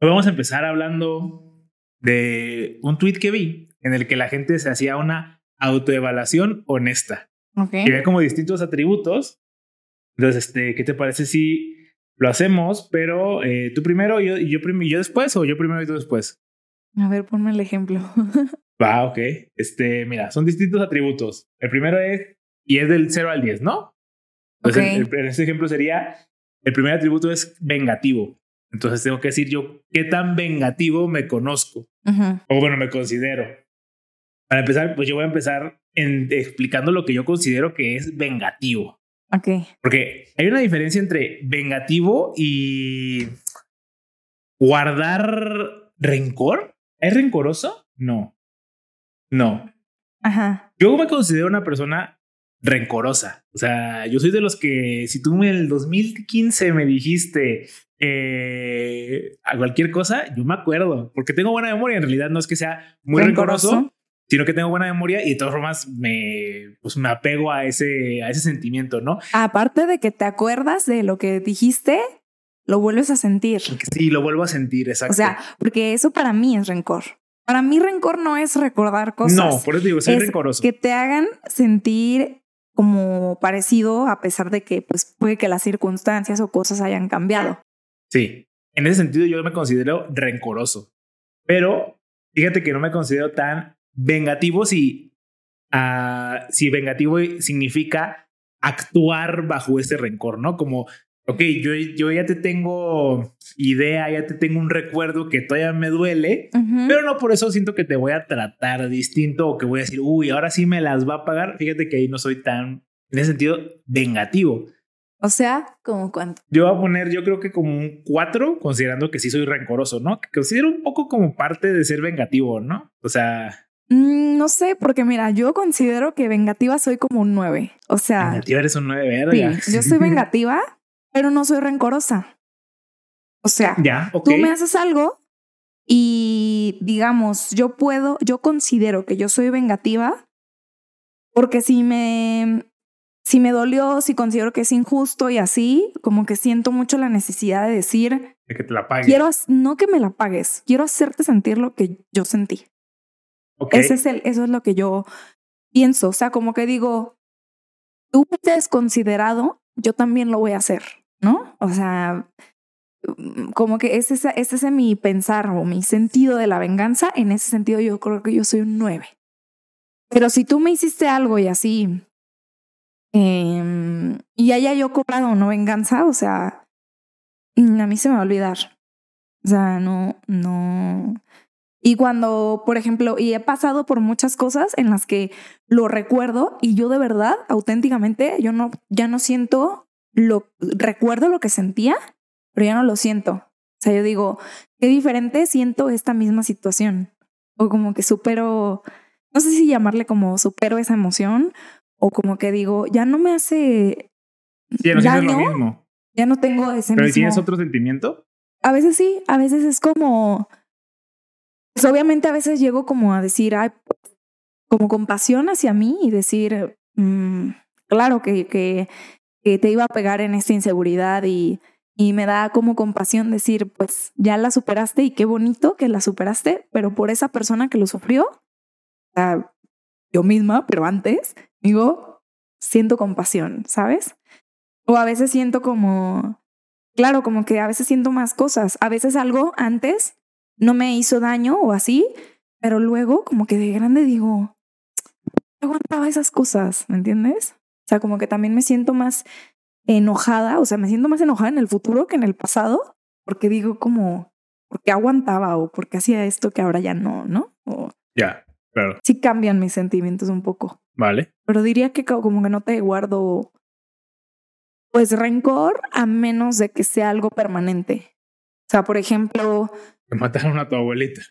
Hoy vamos a empezar hablando de un tweet que vi en el que la gente se hacía una autoevaluación honesta. Ok. Y había como distintos atributos. Entonces, este, ¿qué te parece si lo hacemos? Pero eh, tú primero y yo, yo, yo después o yo primero y tú después. A ver, ponme el ejemplo. Va, ok. Este, mira, son distintos atributos. El primero es, y es del 0 al 10, ¿no? Entonces, Ok. el- el- en este ejemplo sería, el primer atributo es vengativo. Entonces tengo que decir yo qué tan vengativo me conozco. O bueno, me considero. Para empezar, pues yo voy a empezar en, explicando lo que yo considero que es vengativo. Ok. Porque hay una diferencia entre vengativo y guardar rencor. ¿Es rencoroso? No. No. Ajá. Yo me considero una persona rencorosa. O sea, yo soy de los que si tú en el 2015 me dijiste eh, a cualquier cosa, yo me acuerdo, porque tengo buena memoria. En realidad no es que sea muy rencoroso, sino que tengo buena memoria y de todas formas me, pues me apego a ese, a ese sentimiento, ¿no? Aparte de que te acuerdas de lo que dijiste, lo vuelves a sentir. Sí, lo vuelvo a sentir, exacto. O sea, porque eso para mí es rencor. Para mí rencor no es recordar cosas. no, por eso digo, soy es rencoroso. que te hagan sentir como parecido a pesar de que pues puede que las circunstancias o cosas hayan cambiado. Sí, en ese sentido yo me considero rencoroso, pero fíjate que no me considero tan vengativo si, ah, si vengativo significa actuar bajo ese rencor, ¿no? Como, ok, yo, yo ya te tengo idea, ya te tengo un recuerdo que todavía me duele, pero no por eso siento que te voy a tratar distinto o que voy a decir, uy, ahora sí me las va a pagar. Fíjate que ahí no soy tan, en ese sentido, vengativo. O sea, como cuánto. Yo voy a poner, yo creo que como un 4, considerando que sí soy rencoroso, ¿no? Que considero un poco como parte de ser vengativo, ¿no? O sea, Mm, no sé, porque mira, yo considero que vengativa soy como un 9. O sea, vengativa eres un 9 sí, verga. yo soy vengativa, pero no soy rencorosa. O sea, ya, ok. tú me haces algo y digamos, yo puedo, yo considero que yo soy vengativa porque si me, si me dolió, si considero que es injusto y así, como que siento mucho la necesidad de decir, De que te la pague. quiero, no que me la pagues, quiero hacerte sentir lo que yo sentí. Ok. Ese es el, eso es lo que yo pienso. O sea, como que digo, tú te has considerado, yo también lo voy a hacer, ¿no? O sea, mm, como que ese, es- ese es mi pensar o mi sentido de la venganza. En ese sentido, yo creo que yo soy un 9. Pero si tú me hiciste algo y así, em, y haya yo cobrado no venganza, o sea, mm, a mí se me va a olvidar. O sea, no, no. Y cuando, por ejemplo, y he pasado por muchas cosas en las que lo recuerdo y yo de verdad, auténticamente, yo no, ya no siento lo, recuerdo lo que sentía, pero ya no lo siento. O sea, yo digo, qué diferente siento esta misma situación. O como que supero, no sé si llamarle como supero esa emoción, o como que digo, ya no me hace Sí, no lo mismo. ya no tengo ese Pero mismo. ¿tienes otro sentimiento? A veces sí, a veces es como, pues obviamente a veces llego como a decir, ay, como compasión hacia mí y decir, mm, claro que, que, que te iba a pegar en esta inseguridad y, y me da como compasión decir, pues ya la superaste y qué bonito que la superaste, pero por esa persona que lo sufrió, o sea, yo misma, pero antes, digo, siento compasión, ¿sabes? O a veces siento como, claro, como que a veces siento más cosas. A veces algo antes no me hizo daño o así, pero luego como que de grande digo, "No aguantaba esas cosas, ¿me entiendes? O sea, como que también me siento más enojada, o sea, me siento más enojada en el futuro que en el pasado, porque digo como, ¿por qué aguantaba o por qué hacía esto que ahora ya no, no? O Ya, claro. sí cambian mis sentimientos un poco, Vale. pero diría que co- como que no te guardo pues rencor a menos de que sea algo permanente. O sea, por ejemplo, Te mataron a tu abuelita.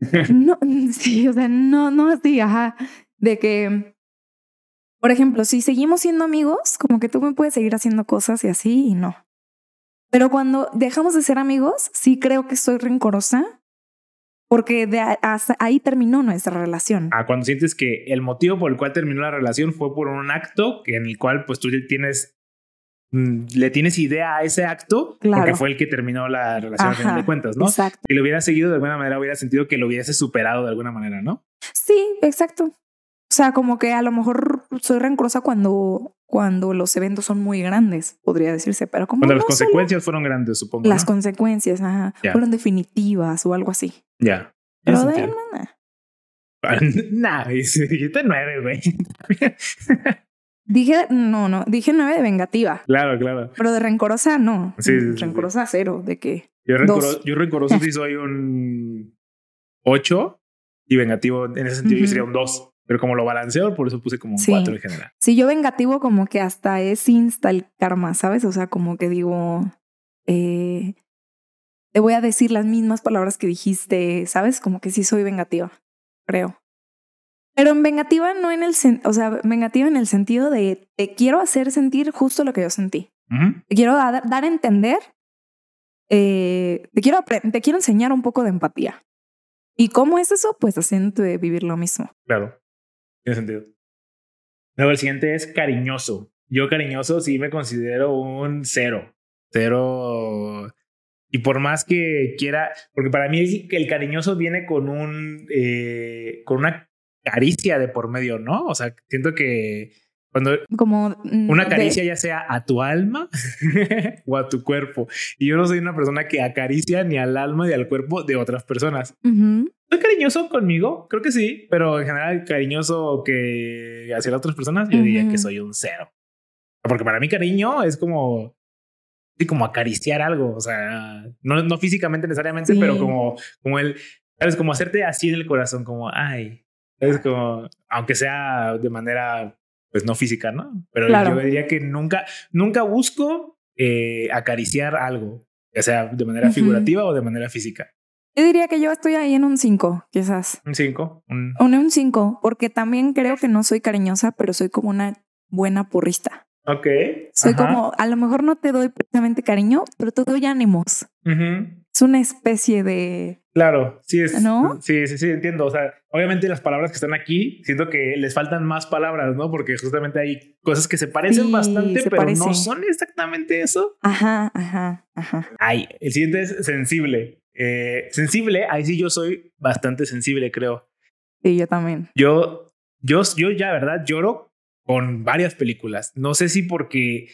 no, sí, o sea, no, no así, ajá, de que, por ejemplo, si seguimos siendo amigos, como que tú me puedes seguir haciendo cosas y así y no. Pero cuando dejamos de ser amigos, sí creo que soy rencorosa porque de hasta ahí terminó nuestra relación. Ah, cuando sientes que el motivo por el cual terminó la relación fue por un acto en el cual pues tú tienes mm, le tienes idea a ese acto porque Claro. fue el que terminó la relación al final de cuentas, ¿no? Exacto. Si lo hubiera seguido de alguna manera, hubiera sentido que lo hubiese superado de alguna manera, ¿no? Sí, exacto. O sea, como que a lo mejor soy rencorosa cuando, cuando los eventos son muy grandes, podría decirse, pero como Cuando no las consecuencias fueron grandes, supongo. las ¿no? consecuencias ajá, fueron definitivas o algo así. Ya. Pero de sentido. nada. Nah, dijiste nueve, güey. Dije, no, no, dije nueve de vengativa, claro, claro. pero de rencorosa no. Sí, sí, sí, rencorosa cero, de que Yo, Dos. rencoro- yo rencoroso sí soy un 8 y vengativo en ese sentido yo sería un 2. Pero como lo balanceo, por eso puse como un Sí. 4 en general. si yo vengativo como que hasta es insta el karma, ¿sabes? O sea, como que digo, eh, te voy a decir las mismas palabras que dijiste, ¿sabes? Como que sí soy vengativa, creo. Pero en vengativa no en el, o sea, vengativa en el sentido de te quiero hacer sentir justo lo que yo sentí. Te quiero dar, dar a entender, eh, te, quiero, te quiero enseñar un poco de empatía. ¿Y cómo es eso? Pues haciendo vivir lo mismo. Claro. Tiene sentido. Luego el siguiente es cariñoso. Yo cariñoso sí me considero un cero. Cero. Y por más que quiera, porque para mí el cariñoso viene con un, eh, con una caricia de por medio, ¿no? O sea, siento que cuando Como mm, una de- caricia ya sea a tu alma o a tu cuerpo. Y yo no soy una persona que acaricia ni al alma ni al cuerpo de otras personas. Ujú. ¿Soy cariñoso conmigo? Creo que sí, pero en general cariñoso que hacia las otras personas, yo diría Ujú. que soy un cero. Porque para mí cariño es como, sí, como acariciar algo, o sea, no, no físicamente necesariamente, Sí. pero como, como el, sabes, como hacerte así en el corazón, como, ay, es como, aunque sea de manera, pues no física, ¿no? Pero Claro. yo diría que nunca, nunca busco eh, acariciar algo, ya sea de manera Ujú. figurativa o de manera física. Yo diría que yo estoy ahí en un 5, quizás. Un 5, un... O en un 5, porque también creo que no soy cariñosa, pero soy como una buena porrista. Ok. Soy ajá. como, a lo mejor no te doy precisamente cariño, pero te doy ánimos. Es una especie de... Claro, sí es. ¿No? Sí, sí, sí, entiendo. O sea, obviamente las palabras que están aquí, siento que les faltan más palabras, ¿no? Porque justamente hay cosas que se parecen Sí, bastante, se pero no son exactamente eso. Ajá, ajá, ajá. Ay, el siguiente es sensible. Eh, sensible, ahí sí yo soy bastante sensible, creo. Sí, yo también. Yo, yo, yo ya, ¿verdad? Lloro con varias películas. No sé si porque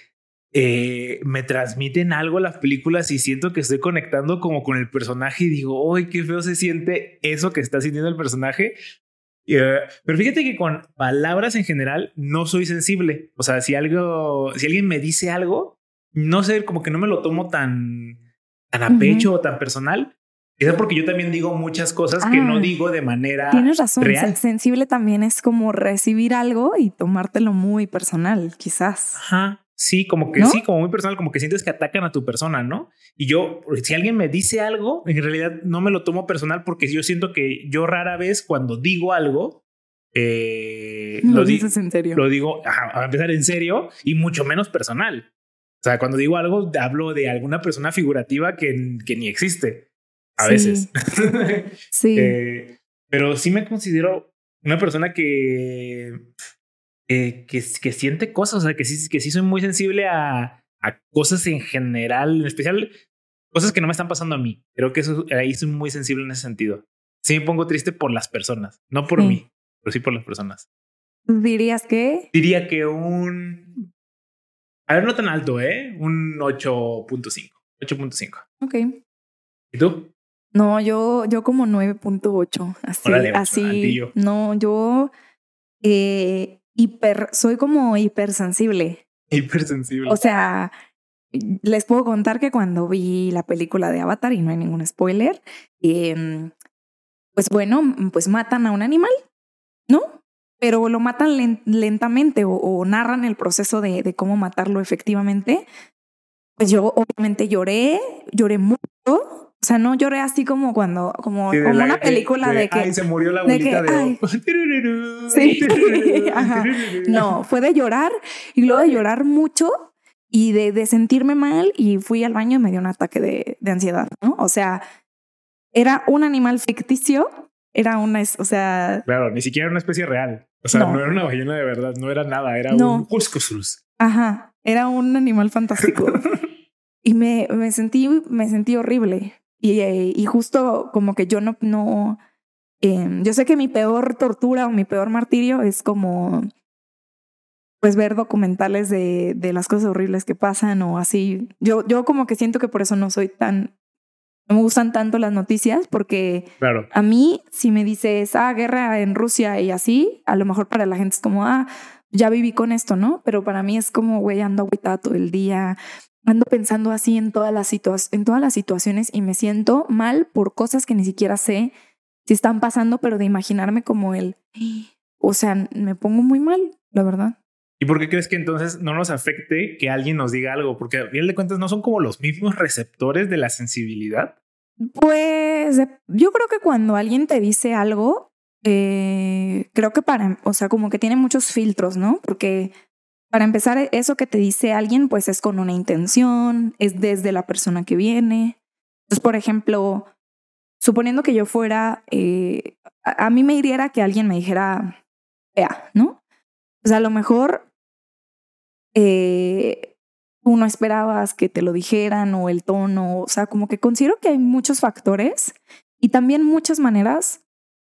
eh, me transmiten algo las películas y siento que estoy conectando como con el personaje y digo, ¡ay, qué feo se siente eso que está sintiendo el personaje! Eh, pero fíjate que con palabras en general no soy sensible. O sea, si algo, si alguien me dice algo, no sé, como que no me lo tomo tan, tan a pecho o tan personal. Quizá porque yo también digo muchas cosas que no Ah, digo de manera Tienes razón. real. Sensible también es como recibir algo y tomártelo muy personal, quizás. Ajá. Sí, como que ¿No? sí, como muy personal, como que sientes que atacan a tu persona, ¿no? Y yo, si alguien me dice algo, en realidad no me lo tomo personal porque yo siento que yo rara vez cuando digo algo, eh, Lo, lo, di- dices en serio. lo digo ajá, a empezar en serio y mucho menos personal. O sea, cuando digo algo, hablo de alguna persona figurativa que, que ni existe a Sí. veces. sí. Eh, pero sí me considero una persona que, eh, que, que siente cosas, o sea, que sí, que sí soy muy sensible a, a cosas en general, en especial cosas que no me están pasando a mí. Creo que eso, ahí soy muy sensible en ese sentido. Sí me pongo triste por las personas, no por Sí. mí, pero sí por las personas. Dirías que Diría que un... A ver, no tan alto, ¿eh? Un 8.5. 8.5. Ok. ¿Y tú? No, yo, yo como 9.8. Así, Órale, así. altillo. No, yo eh, hiper, soy como hipersensible. Hipersensible. O sea, les puedo contar que cuando vi la película de Avatar, y no hay ningún spoiler, em, pues bueno, pues matan a un animal, ¿no? Pero lo matan len- lentamente o, o narran el proceso de, de cómo matarlo efectivamente. Pues yo obviamente lloré, lloré mucho. O sea, no lloré así como cuando, como, Sí, de como la- una eh, película de, que... Ay, se murió la de que, abuelita de. Sí. No, fue de llorar y luego de llorar mucho y de, de sentirme mal y fui al baño y me dio un ataque de, de ansiedad, ¿no? O sea, era un animal ficticio, era una, o sea, Claro, ni siquiera era una especie real. O sea, no, No. era una ballena de verdad, no era nada, era No. un cuscusus. ajá. Era un animal fantástico. y me, me, sentí, me sentí horrible. Y, y justo como que yo no, no, eh, yo sé que mi peor tortura o mi peor martirio es como pues ver documentales de, de las cosas horribles que pasan o así. Yo, yo como que siento que por eso no soy tan, no me gustan tanto las noticias porque claro. a mí si me dices, ah, guerra en Rusia y así, a lo mejor para la gente es como, ah, ya viví con esto, ¿no? Pero para mí es como, güey, ando agüitada todo el día, ando pensando así en todas las en todas las situaciones y me siento mal por cosas que ni siquiera sé si están pasando, pero de imaginarme como él. O sea, me pongo muy mal, la verdad. ¿Y por qué crees que entonces no nos afecte que alguien nos diga algo? Porque a fin de cuentas no son como los mismos receptores de la sensibilidad. Pues yo creo que cuando alguien te dice algo, eh, creo que para, o sea, como que tiene muchos filtros, ¿no? Porque para empezar, eso que te dice alguien, pues es con una intención, es desde la persona que viene. Entonces, por ejemplo, suponiendo que yo fuera, eh, a, a, mí me hiriera que alguien me dijera, fea, ¿no? Sea, a lo mejor eh, tú no esperabas que te lo dijeran o el tono, o sea, como que considero que hay muchos factores y también muchas maneras.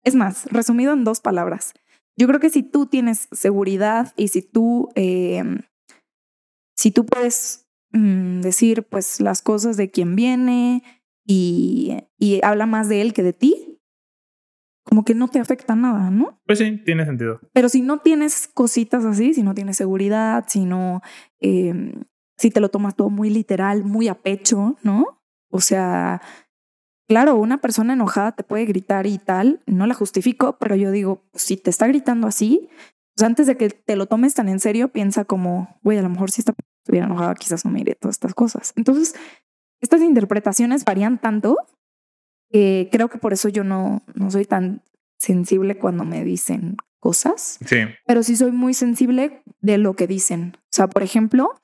Es más, resumido en dos palabras, yo creo que si tú tienes seguridad y si tú, eh, si tú puedes mm, decir pues las cosas de quien viene y habla más de él que de ti, como que no te afecta nada, ¿no? Pues sí, tiene sentido. Pero si no tienes cositas así, si no tienes seguridad, si no, eh, si te lo tomas todo muy literal, muy a pecho, ¿no? O sea, claro, una persona enojada te puede gritar y tal, no la justifico, pero yo digo, si te está gritando así, pues antes de que te lo tomes tan en serio, piensa como, güey, a lo mejor si esta estuviera enojada, quizás no me diré todas estas cosas. Entonces, estas interpretaciones varían tanto eh, creo que por eso yo no, no soy tan sensible cuando me dicen cosas. Sí. Pero sí soy muy sensible de lo que dicen. O sea, por ejemplo,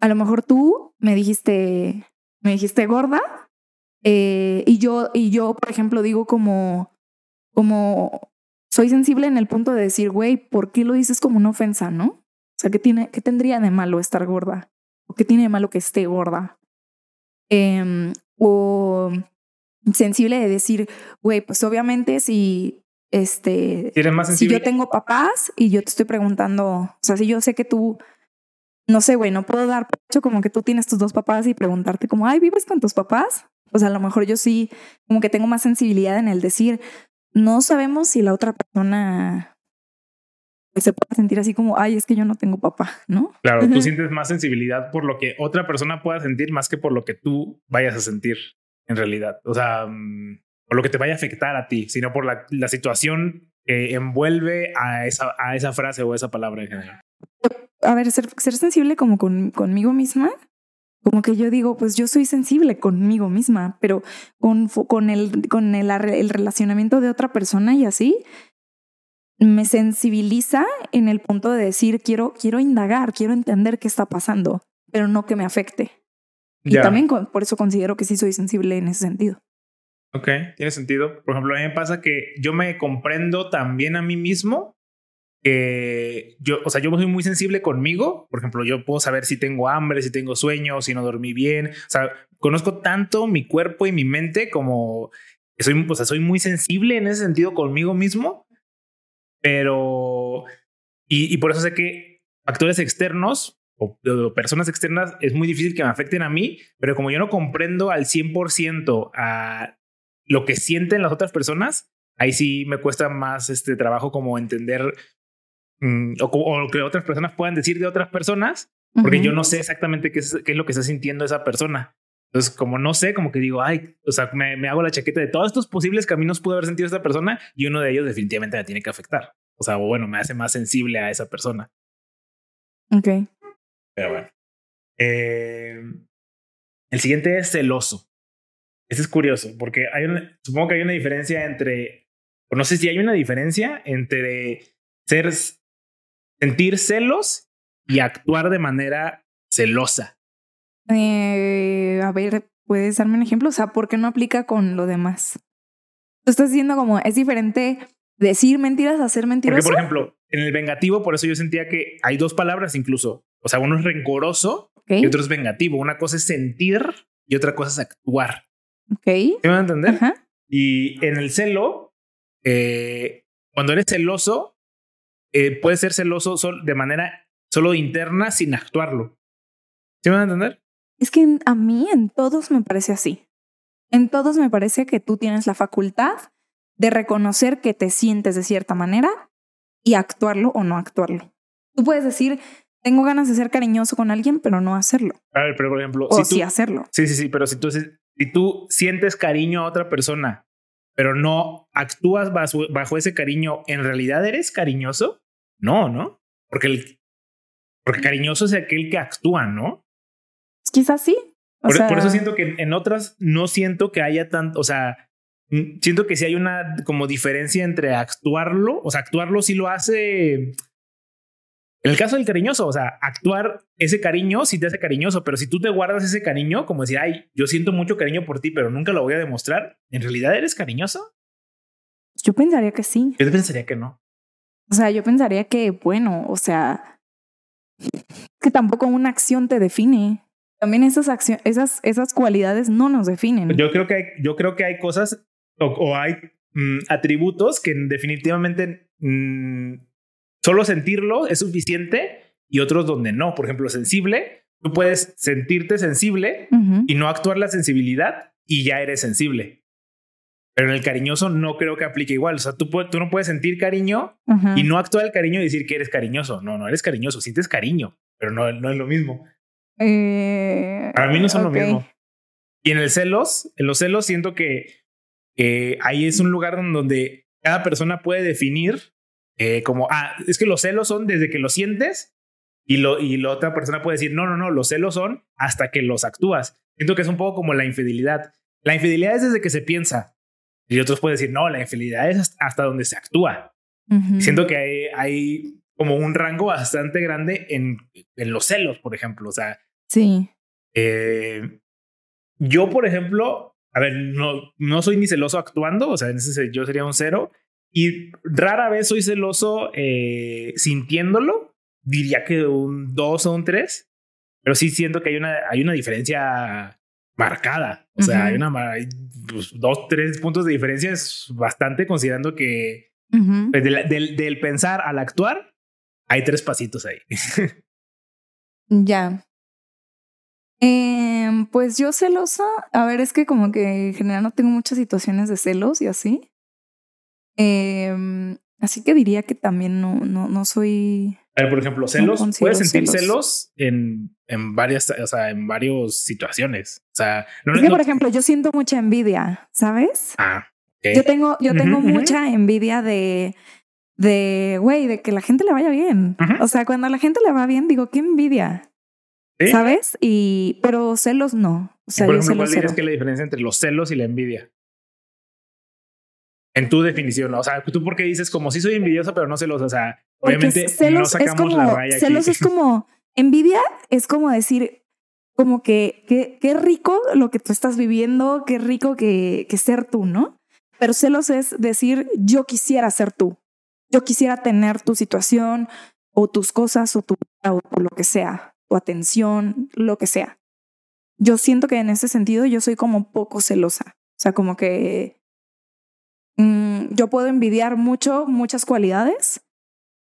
a lo mejor tú me dijiste, me dijiste gorda, eh, y yo, y yo, por ejemplo, digo como, como soy sensible en el punto de decir, güey, ¿por qué lo dices como una ofensa, no? O sea, ¿qué, tiene, qué tendría de malo estar gorda? ¿O qué tiene de malo que esté gorda? Eh, o sensible de decir, güey, pues obviamente si este más sensible? si yo tengo papás y yo te estoy preguntando, o sea, si yo sé que tú no sé, güey, no puedo dar hecho como que tú tienes tus dos papás y preguntarte como, "Ay, ¿vives con tus papás?" Pues a lo mejor yo sí como que tengo más sensibilidad en el decir, no sabemos si la otra persona se puede sentir así como, ay, es que yo no tengo papá, ¿no? Claro, tú sientes más sensibilidad por lo que otra persona pueda sentir más que por lo que tú vayas a sentir en realidad. O sea, mm, por lo que te vaya a afectar a ti, sino por la, la situación que envuelve a esa, a esa frase o esa palabra en general. A ver, ser, ser sensible como con, conmigo misma, como que yo digo, pues yo soy sensible conmigo misma, pero con, con, el, con el, el relacionamiento de otra persona y así, me sensibiliza en el punto de decir, quiero, quiero indagar, quiero entender qué está pasando, pero no que me afecte. Y también por eso considero que sí soy sensible en ese sentido. Ok, tiene sentido. Por ejemplo, a mí me pasa que yo me comprendo también a mí mismo que yo, o sea, yo soy muy sensible conmigo. Por ejemplo, yo puedo saber si tengo hambre, si tengo sueño, si no dormí bien. O sea, conozco tanto mi cuerpo y mi mente como soy, o sea, soy muy sensible en ese sentido conmigo mismo. Pero, y, y por eso sé que factores externos o, personas externas es muy difícil que me afecten a mí, pero como yo no comprendo al 100% a lo que sienten las otras personas, ahí sí me cuesta más este trabajo como entender mm, o, lo que otras personas puedan decir de otras personas, porque yo no sé exactamente qué es, qué es lo que está sintiendo esa persona. Entonces, como no sé, como que digo, ay, o sea, me, me hago la chaqueta de todos estos posibles caminos pudo haber sentido esta persona y uno de ellos definitivamente me tiene que afectar. O sea, bueno, me hace más sensible a esa persona. Ok. Pero bueno. Eh, el siguiente es celoso. Este es curioso porque hay una, supongo que hay una diferencia entre, no sé si hay una diferencia entre ser, sentir celos y actuar de manera celosa. Eh, a ver, ¿puedes darme un ejemplo? O sea, ¿por qué no aplica con lo demás? Tú estás diciendo como, es diferente decir mentiras, hacer mentiras. Porque, por ejemplo, en el vengativo, por eso yo sentía que hay dos palabras incluso. O sea, uno es rencoroso y otro es vengativo. Una cosa es sentir y otra cosa es actuar. Ok. ¿Me van a entender? Y en el celo, eh, cuando eres celoso, eh, puedes ser celoso de manera solo interna sin actuarlo. ¿Sí me van a entender? Es que a mí en todos me parece así. En todos me parece que tú tienes la facultad de reconocer que te sientes de cierta manera y actuarlo o no actuarlo. Tú puedes decir, tengo ganas de ser cariñoso con alguien, pero no hacerlo. A ver, pero por ejemplo, o sí hacerlo. Sí, sí, sí, pero si tú, si tú sientes cariño a otra persona, pero no actúas bajo, ese cariño, ¿en realidad eres cariñoso? No, ¿no? Porque, el, porque cariñoso es aquel que actúa, ¿no? Quizás sí. por, por, eso siento que en otras no siento que haya tanto, o sea, siento que si hay una como diferencia entre actuarlo, o sea, actuarlo sí lo hace en el caso del cariñoso, o sea, actuar ese cariño sí te hace cariñoso, pero si tú te guardas ese cariño, como decir, ay, yo siento mucho cariño por ti, pero nunca lo voy a demostrar, ¿en realidad eres cariñoso? Yo pensaría que sí. Yo pensaría que no. O sea, yo pensaría que, bueno, o sea, que tampoco una acción te define. También esas, acciones, esas, esas cualidades no nos definen. Yo creo que hay, yo creo que hay cosas o, hay mm, atributos que definitivamente mm, Solo sentirlo es suficiente y otros donde no. Por ejemplo, sensible, tú puedes sentirte sensible y no actuar la sensibilidad y ya eres sensible. Pero en el cariñoso no creo que aplique igual. O sea, tú, tú no puedes sentir cariño y no actuar el cariño y decir que eres cariñoso. No, no eres cariñoso, sientes cariño, pero no, no es lo mismo. Eh, Para mí no son lo mismo. Y en el celos, en los celos siento que ahí es un lugar donde cada persona puede definir eh, como, ah, es que los celos son desde que los sientes y, lo, y la otra persona puede decir, no, no, no, los celos son hasta que los actúas. Siento que es un poco como la infidelidad. La infidelidad es desde que se piensa. Y otros pueden decir, no, la infidelidad es hasta donde se actúa. Siento que hay, hay, como un rango bastante grande en, en los celos, por ejemplo. O sea, sí. Eh, yo, por ejemplo, a ver, no, no soy ni celoso actuando, o sea, en ese yo sería un cero, y rara vez soy celoso eh, sintiéndolo. Diría que un 2 o un 3. Pero sí siento que hay una, hay una diferencia marcada. O sea, hay una pues, dos, tres puntos de diferencia es bastante, considerando que pues, del, pensar al actuar, hay tres pasitos ahí. ya. Em, pues yo celosa, a ver, es que como que en general no tengo muchas situaciones de celos y así. Eh, así que diría que también no, no, no soy. A ver, por ejemplo, celos. puedes sentir celos, en, en varias, o sea, en varias situaciones. O sea, no, es que, por ejemplo, yo siento mucha envidia, ¿sabes? Ah. Yo tengo, yo tengo mucha envidia de, de, güey, de que la gente le vaya bien. O sea, cuando a la gente le va bien, digo, qué envidia. ¿Sabes? Y, pero celos no. O sea, por ejemplo, ¿cuál dirías que la diferencia entre los celos y la envidia? En tu definición, o sea, tú porque dices como si soy envidiosa, pero no celosa, o sea, obviamente no sacamos la raya. Celos es como, envidia es como decir, como que qué rico lo que tú estás viviendo, qué rico que, que ser tú, ¿no? Pero celos es decir, yo quisiera ser tú, yo quisiera tener tu situación o tus cosas o tu o lo que sea, tu atención, lo que sea. Yo siento que en ese sentido yo soy como poco celosa, o sea, como que Mm, yo puedo envidiar mucho, muchas cualidades,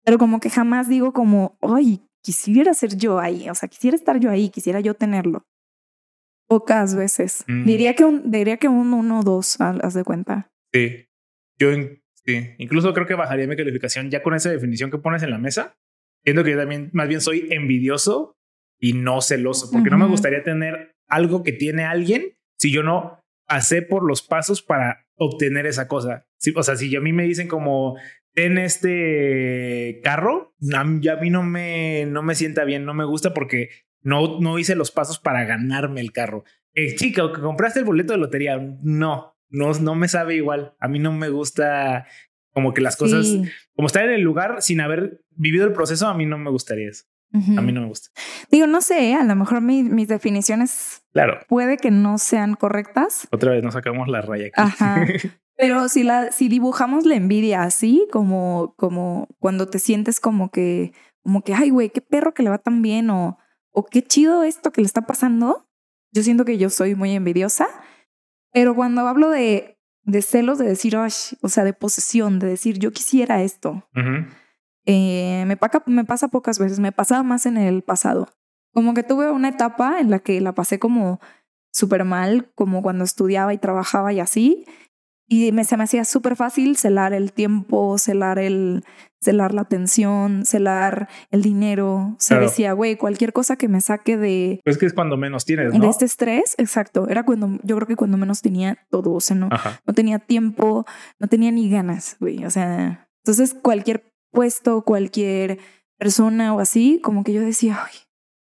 pero como que jamás digo como, ay, quisiera ser yo ahí, o sea, quisiera estar yo ahí, quisiera yo tenerlo. Pocas veces. Mm. Diría que un, diría que un uno o dos, haz de cuenta. Sí. Yo sí. Incluso creo que bajaría mi calificación ya con esa definición que pones en la mesa. Siento que yo también más bien soy envidioso y no celoso, porque no me gustaría tener algo que tiene alguien si yo no pasé por los pasos para obtener esa cosa. Sí, o sea, si a mí me dicen como en este carro, a mí no me, no me sienta bien, no me gusta porque no, no hice los pasos para ganarme el carro. Eh, chica, que compraste el boleto de lotería, no, no, no me sabe igual. A mí no me gusta como que las cosas, como estar en el lugar sin haber vivido el proceso, a mí no me gustaría eso. A mí no me gusta. Digo, no sé, a lo mejor mis definiciones claro. puede que no sean correctas. Otra vez nos sacamos la raya aquí. Ajá. Pero si la, si dibujamos la envidia así, como, como cuando te sientes como que, como que, ay, güey, qué perro que le va tan bien, o, o qué chido esto que le está pasando. Yo siento que yo soy muy envidiosa. Pero cuando hablo de, de celos, de decir, o sea, de posesión, de decir, yo quisiera esto. Eh, me, me pasa pocas veces, me pasaba más en el pasado. Como que tuve una etapa en la que la pasé como súper mal, como cuando estudiaba y trabajaba y así. Y me, se me hacía súper fácil celar el tiempo, celar, el, celar la atención, celar el dinero. Se decía, güey, cualquier cosa que me saque de... Pues que es cuando menos tienes, ¿no? De este estrés, exacto. Era cuando, yo creo que cuando menos tenía todo. O sea, no, no tenía tiempo, no tenía ni ganas, güey. O sea, entonces cualquier puesto, cualquier persona o así, como que yo decía, Ay,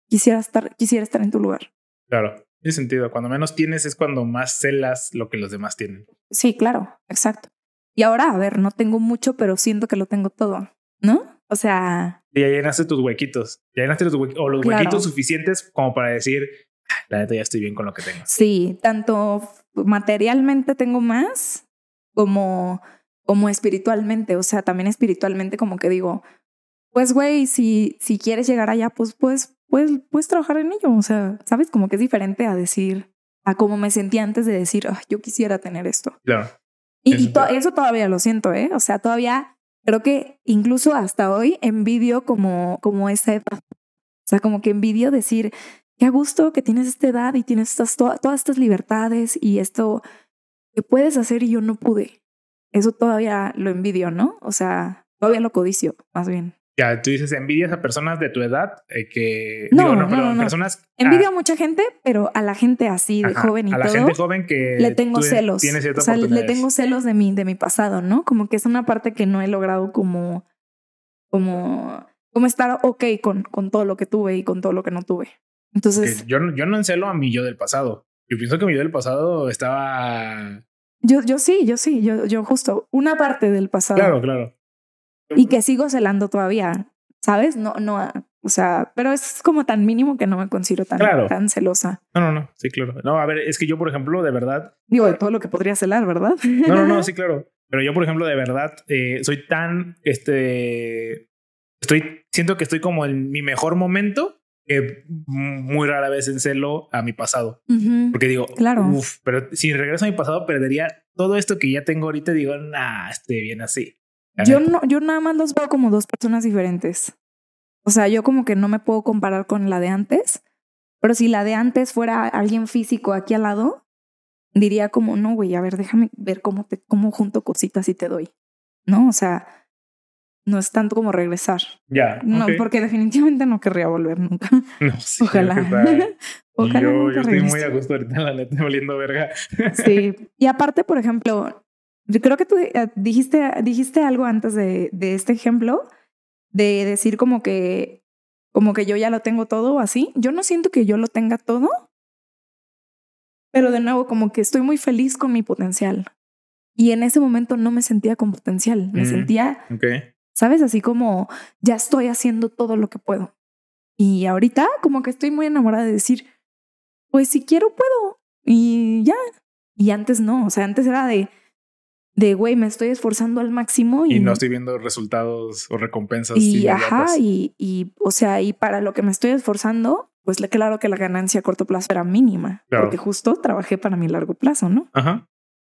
quisiera estar, quisiera estar en tu lugar. Claro, tiene sentido. Cuando menos tienes es cuando más celas lo que los demás tienen. Sí, claro, exacto. Y ahora, a ver, no tengo mucho, pero siento que lo tengo todo, ¿no? O sea... Y ya llenaste tus huequitos. Ya llenaste los huequitos, o los huequitos suficientes como para decir, ah, la neta ya estoy bien con lo que tengo. Sí, tanto materialmente tengo más como como espiritualmente, o sea, también espiritualmente como que digo, pues güey, si, si quieres llegar allá, pues puedes, puedes, puedes trabajar en ello, o sea, sabes, como que es diferente a decir, a como me sentía antes de decir, yo quisiera tener esto. Claro. Y, eso todavía lo siento, ¿eh? O sea, todavía creo que incluso hasta hoy envidio como, como esa edad. O sea, como que envidio decir, qué a gusto que tienes esta edad y tienes estas, todas estas libertades y esto que puedes hacer y yo no pude eso todavía lo envidio, ¿no? O sea, todavía lo codicio, más bien. Ya, tú dices envidias a personas de tu edad eh, que... No, no, no, no, personas... Envidio a mucha gente, pero a la gente así, de joven y todo... A la gente joven que... Le tengo celos. Tiene o sea, le tengo celos de mi, de mi pasado, ¿no? Como que es una parte que no he logrado como... Como... Como estar ok con, con todo lo que tuve y con todo lo que no tuve. Entonces... Yo, yo no encelo a mi yo del pasado. Yo pienso que mi yo del pasado estaba yo, yo sí, yo sí, yo, yo justo una parte del pasado. Claro, claro. Y que sigo celando todavía, ¿sabes? No, no, o sea, pero es como tan mínimo que no me considero tan, tan celosa. No, no, no, sí, claro. No, a ver, es que yo, por ejemplo, de verdad. Digo, de todo lo que podría celar, ¿verdad? No, no, no, sí, claro. Pero yo, por ejemplo, de verdad, eh, soy tan, este, estoy, siento que estoy como en mi mejor momento muy rara vez en celo a mi pasado. Porque digo, claro. Uf, pero si regreso a mi pasado, perdería todo esto que ya tengo ahorita. Digo, nah, esté bien así. Yo, no, yo nada más los veo como dos personas diferentes. O sea, yo como que no me puedo comparar con la de antes, pero si la de antes fuera alguien físico aquí al lado, diría como, no, güey, a ver, déjame ver cómo, te, cómo junto cositas y te doy. ¿No? O sea, no es tanto como regresar. Ya. No, porque definitivamente no querría volver nunca. No, sí, Ojalá. Ojalá. Yo, yo estoy muy a gusto ahorita, la neta, valiendo verga. sí. Y aparte, por ejemplo, yo creo que tú eh, dijiste, dijiste algo antes de, de este ejemplo, de decir como que, como que yo ya lo tengo todo así. Yo no siento que yo lo tenga todo, pero de nuevo, como que estoy muy feliz con mi potencial. Y en ese momento no me sentía con potencial, me mm, sentía okay. ¿Sabes? Así como ya estoy haciendo todo lo que puedo. Y ahorita como que estoy muy enamorada de decir, pues si quiero puedo y ya. Y antes no, o sea, antes era de, de güey, me estoy esforzando al máximo y, no estoy viendo resultados o recompensas. Y ajá, y, y o sea, y para lo que me estoy esforzando, pues claro que la ganancia a corto plazo era mínima, porque justo trabajé para mi largo plazo, ¿no? Ajá,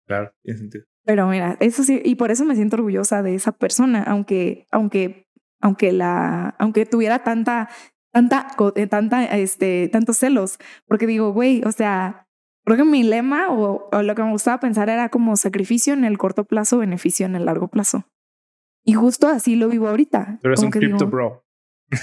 claro, tiene sentido. Pero mira, eso sí, y por eso me siento orgullosa de esa persona, aunque, aunque, aunque la, aunque tuviera tanta, tanta, eh, tanta, este, tantos celos, porque digo, güey, o sea, creo que mi lema o, lo que me gustaba pensar era como sacrificio en el corto plazo, beneficio en el largo plazo. Y justo así lo vivo ahorita. Pero es un crypto bro.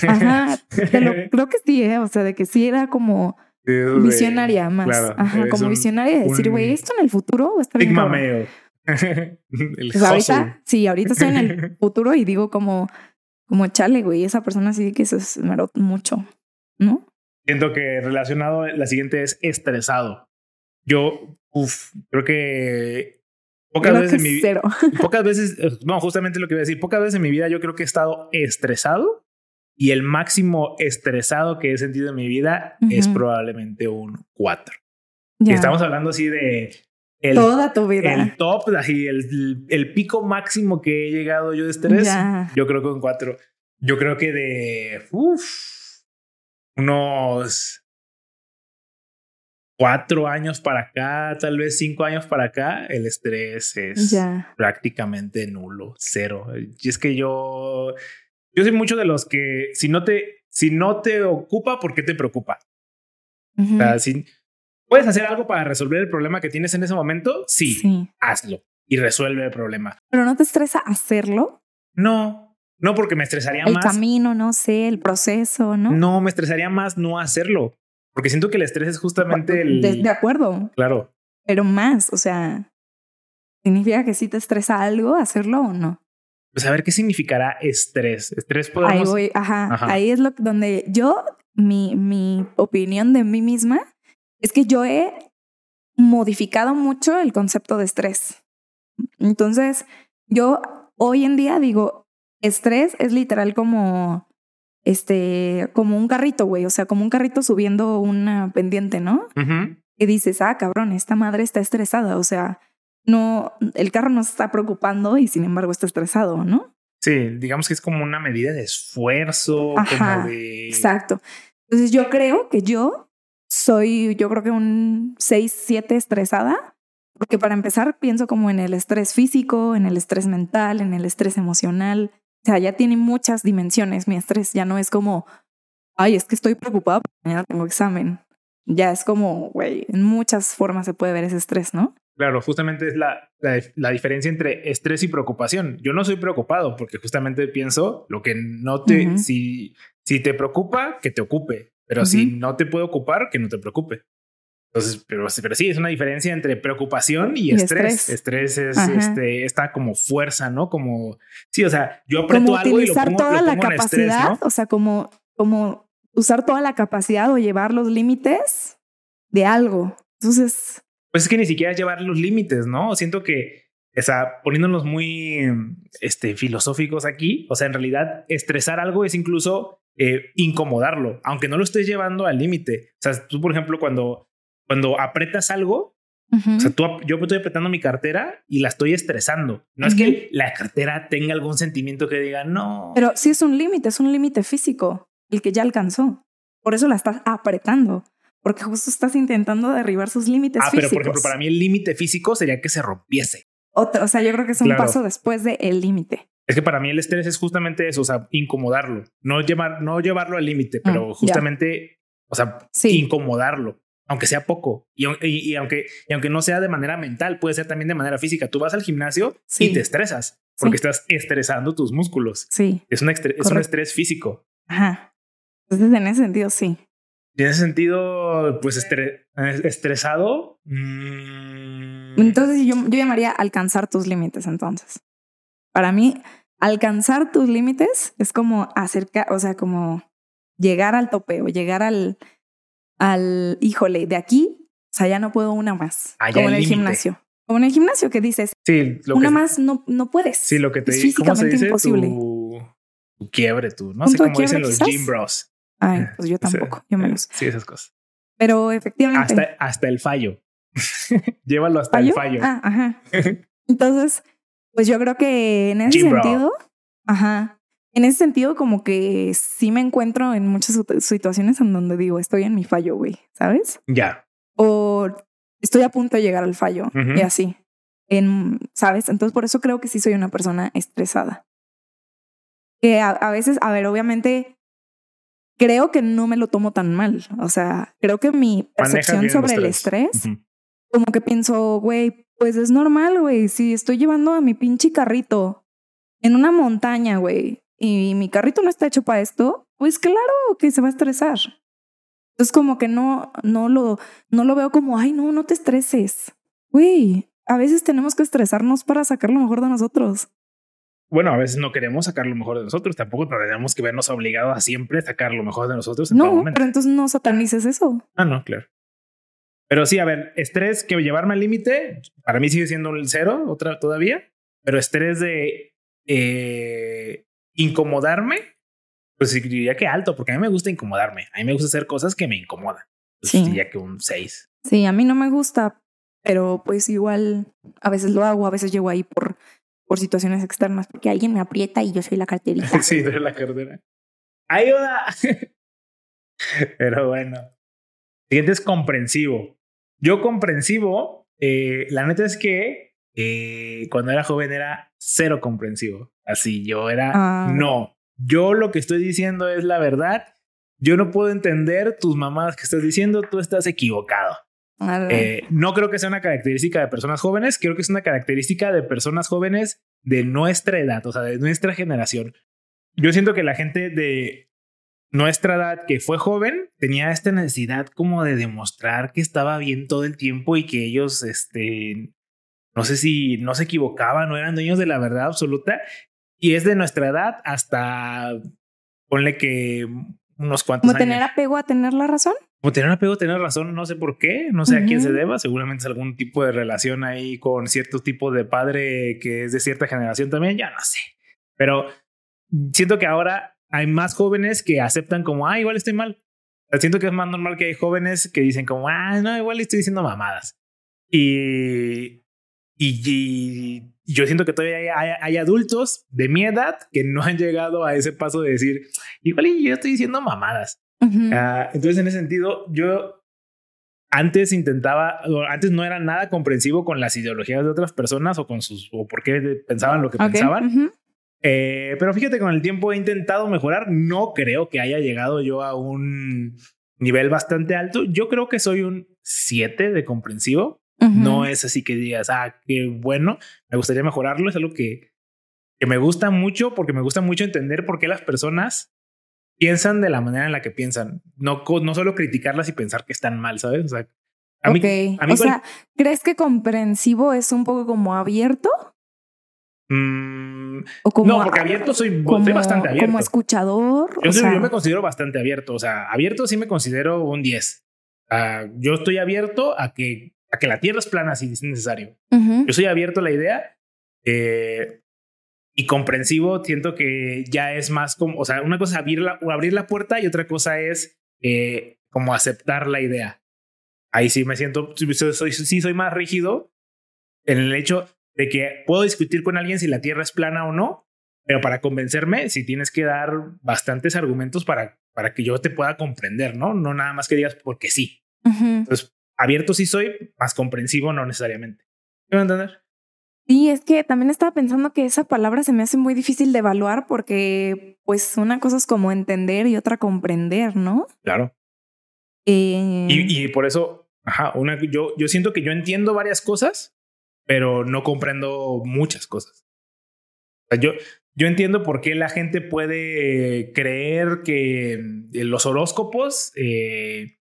Ajá, creo que sí, ¿eh? o sea, de que sí era como visionaria más. Ajá, como visionaria de decir, güey, esto en el futuro va a estar bien. el pues ahorita, sí, ahorita estoy en el futuro y digo como, como chale, güey, esa persona sí que se esmeró mucho, ¿no? Siento que relacionado, la siguiente es estresado. Yo, uff, creo que pocas veces en mi vida, pocas veces, no, justamente lo que iba a decir, pocas veces en mi vida yo creo que he estado estresado y el máximo estresado que he sentido en mi vida es Ujú. probablemente un 4. Ya. Estamos hablando así de el, Toda tu vida. el top, así el, el pico máximo que he llegado yo de estrés. Ya. Yo creo que un 4. Yo creo que de uf, unos cuatro años para acá, tal vez cinco años para acá, el estrés es Ya. prácticamente nulo, cero. Y es que yo, yo soy mucho de los que si no te, si no te ocupa, ¿por qué te preocupa? O sea, si puedes hacer algo para resolver el problema que tienes en ese momento, sí, Sí. hazlo y resuelve el problema. Pero no te estresa hacerlo. No, no porque me estresaría El más. camino, no sé, el proceso, ¿no? No, me estresaría más no hacerlo. Porque siento que el estrés es justamente el. De, de acuerdo, Claro. pero más, o sea, ¿significa que sí te estresa algo hacerlo o no? Pues a ver qué significará estrés. Estrés Ahí podemos. voy, ajá, Ajá. ahí es lo donde yo, mi, mi opinión de mí misma es que yo he modificado mucho el concepto de estrés. Entonces, yo hoy en día digo, estrés es literal como, este, como un carrito, güey, o sea, como un carrito subiendo una pendiente, ¿no? Y dices, ah, cabrón, esta madre está estresada, o sea, no, el carro no se está preocupando y sin embargo está estresado, ¿no? Sí, digamos que es como una medida de esfuerzo, Ajá, como de. Exacto. Entonces yo creo que yo soy, yo creo que un 6, 7 estresada, porque para empezar pienso como en el estrés físico, en el estrés mental, en el estrés emocional. O sea, ya tiene muchas dimensiones mi estrés, ya no es como, ay, es que estoy preocupada porque mañana tengo examen. Ya es como, güey, en muchas formas se puede ver ese estrés, ¿no? Claro, justamente es la, la, la diferencia entre estrés y preocupación. Yo no soy preocupado porque justamente pienso lo que no te. Si, si te preocupa, que te ocupe. Pero si no te puede ocupar, que no te preocupe. Entonces, pero, pero sí, es una diferencia entre preocupación y, Y estrés. estrés. Estrés es Ajá. este, esta como fuerza, ¿no? Como, sí, o sea, yo aprieto algo y lo pongo, toda lo la pongo en estrés, capacidad, ¿no? o sea, como, como usar toda la capacidad o llevar los límites de algo. Entonces, Pues es que ni siquiera llevar los límites, ¿no? Siento que, o sea, poniéndonos muy este, filosóficos aquí, o sea, en realidad estresar algo es incluso eh, incomodarlo, aunque no lo estés llevando al límite. O sea, tú, por ejemplo, cuando, cuando apretas algo, ujú, o sea, tú, yo estoy apretando mi cartera y la estoy estresando. No es que la cartera tenga algún sentimiento que diga, no. pero sí es un límite, es un límite físico, el que ya alcanzó. Por eso la estás apretando, porque justo estás intentando derribar sus límites ah, pero por ejemplo, para mí el límite físico sería que se rompiese. Otra- o sea, yo creo que es un Claro. paso después del límite. Es que para mí el estrés es justamente eso, o sea, incomodarlo, no llevar, no llevarlo al límite, pero Mm, ya. justamente, o sea, Sí. incomodarlo, aunque sea poco y, y- y aunque y aunque no sea de manera mental, puede ser también de manera física. Tú vas al gimnasio y te estresas porque Sí. estás estresando tus músculos. Sí, Es un, estre- es un estrés físico. ajá. Entonces, en ese sentido, sí. Y en ese sentido, pues estre- estresado. mm, Entonces yo, yo llamaría alcanzar tus límites entonces. Para mí, alcanzar tus límites es como acercar, o sea, como llegar al tope o llegar al, al, híjole, de aquí, o sea, ya no puedo una más. Allá como en el gimnasio. Como en el gimnasio que dices, sí, lo una que, más no, no puedes. Sí, lo que te es di- ¿cómo se físicamente dice? imposible. Tu, tu quiebre, tú. No ¿Punto sé cómo dicen quiebre, los quizás? gym bros. Ay, pues yo tampoco, yo menos. Sí, esas cosas. Pero efectivamente. Hasta, hasta el fallo. Llévalo hasta el fallo. Ah, ajá. Entonces, pues yo creo que en ese sentido, ajá. En ese sentido, como que sí me encuentro en muchas situ- situaciones en donde digo, estoy en mi fallo, güey, ¿sabes? Ya. O estoy a punto de llegar al fallo Ujú. y así. En, ¿Sabes? Entonces, por eso creo que sí soy una persona estresada. Que a, a veces, a ver, obviamente, creo que no me lo tomo tan mal. O sea, creo que mi percepción sobre el estrés. como que pienso, güey, pues es normal, güey. Si estoy llevando a mi pinche carrito en una montaña, güey, y mi carrito no está hecho para esto, pues claro que se va a estresar. Entonces como que no, no lo, no lo veo como, ay, no, no te estreses. Güey, a veces tenemos que estresarnos para sacar lo mejor de nosotros. Bueno, a veces no queremos sacar lo mejor de nosotros. Tampoco tenemos que vernos obligados a siempre sacar lo mejor de nosotros en todo No, momento. pero entonces no satanices eso. Ah, no, claro. Pero sí, a ver, estrés que llevarme al límite, para mí sigue siendo el cero otra todavía, pero estrés de eh, incomodarme, Pues diría que alto, porque a mí me gusta incomodarme. A mí me gusta hacer cosas que me incomodan. Pues Sí. diría que un 6. Sí, a mí no me gusta, pero pues igual a veces lo hago, a veces llego ahí por, por situaciones externas, porque alguien me aprieta y yo soy la carterita. sí, de la cartera. ¡Ayuda! Pero bueno. Siguiente es comprensivo. Yo comprensivo, eh, la neta es que eh, cuando era joven era cero comprensivo. Así, yo era, Ah. no, yo lo que estoy diciendo es la verdad. Yo no puedo entender tus mamadas que estás diciendo, tú estás equivocado. Eh, no creo que sea una característica de personas jóvenes, creo que es una característica de personas jóvenes de nuestra edad, o sea, de nuestra generación. Yo siento que la gente de nuestra edad que fue joven tenía esta necesidad como de demostrar que estaba bien todo el tiempo y que ellos, este, no sé si no se equivocaban, no eran dueños de la verdad absoluta. Y es de nuestra edad hasta, ponle que unos cuantos Como años. tener apego a tener la razón. Como tener apego, tener razón, no sé por qué, no sé a quién se deba, seguramente es algún tipo de relación ahí con cierto tipo de padre que es de cierta generación también, ya no sé. Pero siento que ahora hay más jóvenes que aceptan como, ah, igual estoy mal. Siento que es más normal que hay jóvenes que dicen como, ah, no, igual estoy diciendo mamadas. Y, y, y yo siento que todavía hay, hay- hay adultos de mi edad que no han llegado a ese paso de decir, igual yo estoy diciendo mamadas. Ah, entonces, en ese sentido, yo antes intentaba, antes no era nada comprensivo con las ideologías de otras personas o con sus, o por qué pensaban lo que pensaban. Eh, pero fíjate, con el tiempo he intentado mejorar. No creo que haya llegado yo a un nivel bastante alto. Yo creo que soy un 7 de comprensivo. Ujú. No es así que digas, ah, qué bueno, me gustaría mejorarlo. Es algo que, que me gusta mucho porque me gusta mucho entender por qué las personas piensan de la manera en la que piensan. No, no solo criticarlas y pensar que están mal, ¿sabes? O sea, a mí, a mí o cual- sea, ¿crees que comprensivo es un poco como abierto? Mm, O como, no, porque abierto soy, como, soy bastante abierto. como escuchador. Yo, o soy- sea, yo me considero bastante abierto. O sea, abierto sí me considero un 10. Ah, yo estoy abierto a que, a que la Tierra es plana si es necesario. ujú. Yo soy abierto a la idea eh, y comprensivo. Siento que ya es más como, o sea, una cosa es abrir la, abrir la puerta y otra cosa es eh, como aceptar la idea. Ahí sí me siento, sí soy, sí soy más rígido en el hecho de que puedo discutir con alguien si la Tierra es plana o no, pero para convencerme, si tienes que dar bastantes argumentos para, para que yo te pueda comprender, ¿no? No nada más que digas porque sí. Entonces, abierto sí soy, más comprensivo no necesariamente. ¿Me van a entender? Sí, es que también estaba pensando que esa palabra se me hace muy difícil de evaluar porque, pues, una cosa es como entender y otra comprender, ¿no? Claro. Eh, Y, y por eso, ajá, una, yo, yo siento que yo entiendo varias cosas, pero no comprendo muchas cosas. O sea, yo, yo entiendo por qué la gente puede creer que eh, los horóscopos eh,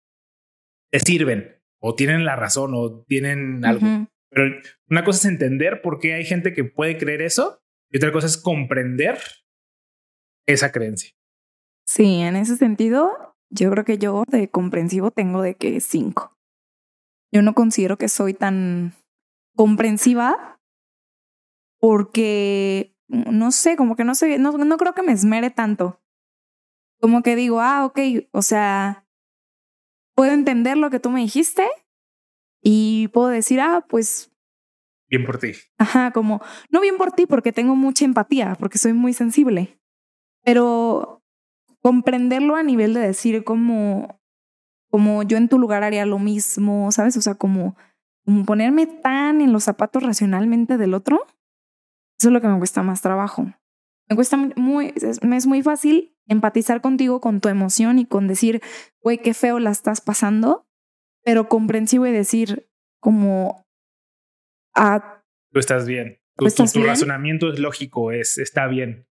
te sirven o tienen la razón o tienen algo. Pero una cosa es entender por qué hay gente que puede creer eso y otra cosa es comprender esa creencia. Sí, en ese sentido, yo creo que yo de comprensivo tengo de que cinco. Yo no considero que soy tan comprensiva porque, no sé, como que no sé, no, no creo que me esmere tanto. Como que digo, ah, ok, o sea, puedo entender lo que tú me dijiste y puedo decir, ah, pues, Bien por ti. ajá, como, no bien por ti porque tengo mucha empatía, porque soy muy sensible, pero comprenderlo a nivel de decir como, como yo en tu lugar haría lo mismo, ¿sabes? O sea, como, como ponerme tan en los zapatos racionalmente del otro, eso es lo que me cuesta más trabajo. Me cuesta muy, es, me es muy fácil empatizar contigo, con tu emoción y con decir, güey, qué feo la estás pasando, pero comprensivo y decir como, ah, Tú estás bien. Tu, ¿Tú estás tu- tu bien? razonamiento es lógico, es, está bien.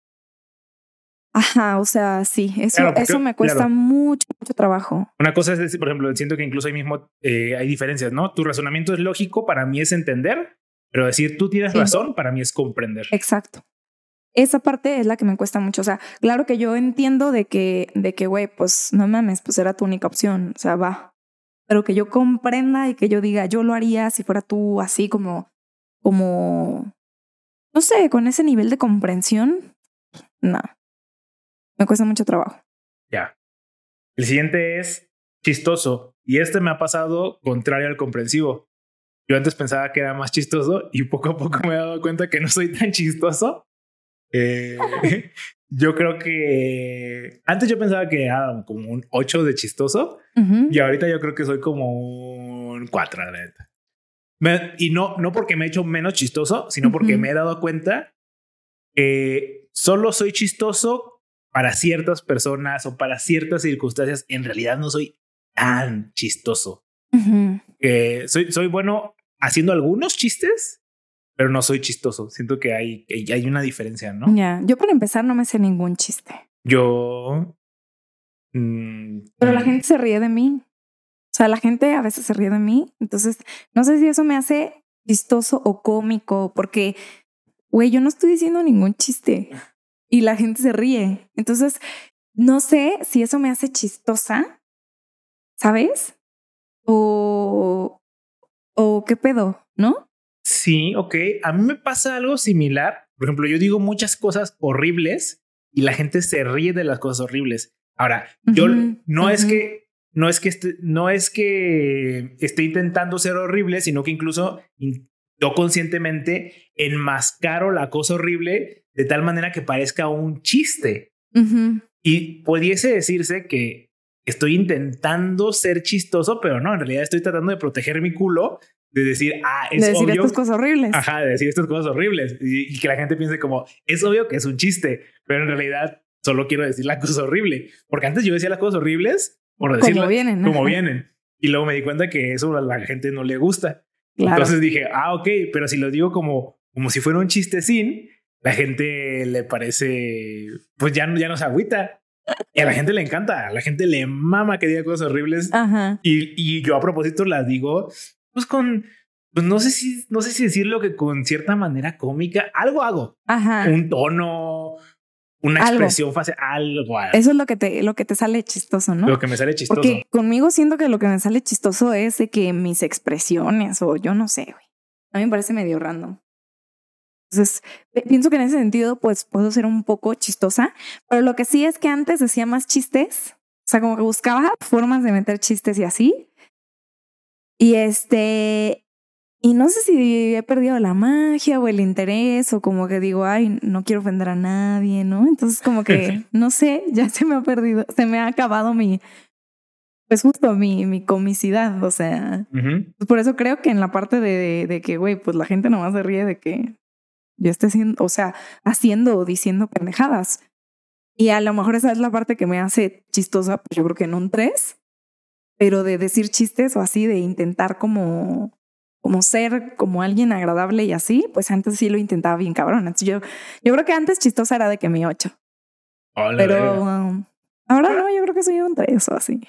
Ajá, o sea, sí, eso, Claro, porque- eso me cuesta claro. mucho, mucho trabajo. Una cosa es decir, por ejemplo, siento que incluso ahí mismo eh, hay diferencias, ¿no? Tu razonamiento es lógico, para mí es entender, pero decir tú tienes Sí. razón, para mí es comprender. Exacto. Esa parte es la que me cuesta mucho. O sea, claro que yo entiendo de que, de que, güey, pues no mames, pues era tu única opción. O sea, va. Pero que yo comprenda y que yo diga, yo lo haría si fuera tú, así como, como, no sé, con ese nivel de comprensión, no. Me cuesta mucho trabajo. Ya. El siguiente es chistoso. Y este me ha pasado contrario al comprensivo. Yo antes pensaba que era más chistoso y poco a poco me he dado cuenta que no soy tan chistoso. Eh, yo creo que antes yo pensaba que era como un 8 de chistoso y ahorita yo creo que soy como un 4, la neta. Me- y no, no porque me he hecho menos chistoso, sino porque me he dado cuenta que solo soy chistoso para ciertas personas o para ciertas circunstancias. En realidad no soy tan chistoso. Ujú. Que soy, soy bueno haciendo algunos chistes, pero no soy chistoso. Siento que hay, hay una diferencia, ¿no? Ya, yo para empezar no me sé ningún chiste, Yo... mm, pero la mm, gente se ríe de mí. O sea, la gente a veces se ríe de mí, entonces no sé si eso me hace chistoso o cómico, porque, güey, yo no estoy diciendo ningún chiste y la gente se ríe. Entonces, no sé si eso me hace chistosa, ¿sabes? O, o qué pedo, ¿no? Sí, ok. A mí me pasa algo similar. Por ejemplo, yo digo muchas cosas horribles y la gente se ríe de las cosas horribles. Ahora, yo no es que no es que esté, no es que esté intentando ser horrible, sino que incluso in- yo conscientemente enmascaro la cosa horrible de tal manera que parezca un chiste. Y pudiese decirse que estoy intentando ser chistoso, pero no, en realidad estoy tratando de proteger mi culo, de decir, ah, es de decir obvio. estas cosas horribles. Ajá, de decir estas cosas horribles y, y que la gente piense como, es obvio que es un chiste, pero en realidad solo quiero decir la cosa horrible. Porque antes yo decía las cosas horribles por como decirlas vienen. como ajá. vienen. Y luego me di cuenta que eso a la gente no le gusta. Claro. Entonces dije, ah, ok, pero si lo digo como, como si fuera un chistecín, la gente le parece, pues ya no, ya no se agüita. Y a la gente le encanta, a la gente le mama que diga cosas horribles. Ajá. Y, y yo a propósito las digo, pues con, pues no sé si, no sé si decirlo que con cierta manera cómica, algo hago, Ajá. un tono, una Algo. expresión facial, algo. Eso es lo que te, lo que te sale chistoso, ¿no? lo que me sale chistoso. Porque conmigo siento que lo que me sale chistoso es de que mis expresiones o yo no sé, güey. A mí me parece medio random. Entonces, pienso que en ese sentido, pues puedo ser un poco chistosa, pero lo que sí es que antes decía más chistes, o sea, como que buscaba formas de meter chistes y así. Y este, y no sé si he perdido la magia o el interés o como que digo, ay, no quiero ofender a nadie, ¿no? Entonces como que, no sé, ya se me ha perdido, se me ha acabado mi, pues justo mi, mi comicidad, o sea, por eso creo que en la parte de, de, de que, güey, pues la gente nomás se ríe de que yo esté haciendo, o sea, haciendo o diciendo pendejadas. Y a lo mejor esa es la parte que me hace chistosa, pues yo creo que en un 3, pero de decir chistes o así, de intentar como, como ser como alguien agradable y así, pues antes sí lo intentaba bien cabrón. Entonces yo, yo creo que antes chistosa era de que mi 8, Hola, pero um, ahora no, yo creo que soy un 3 o así.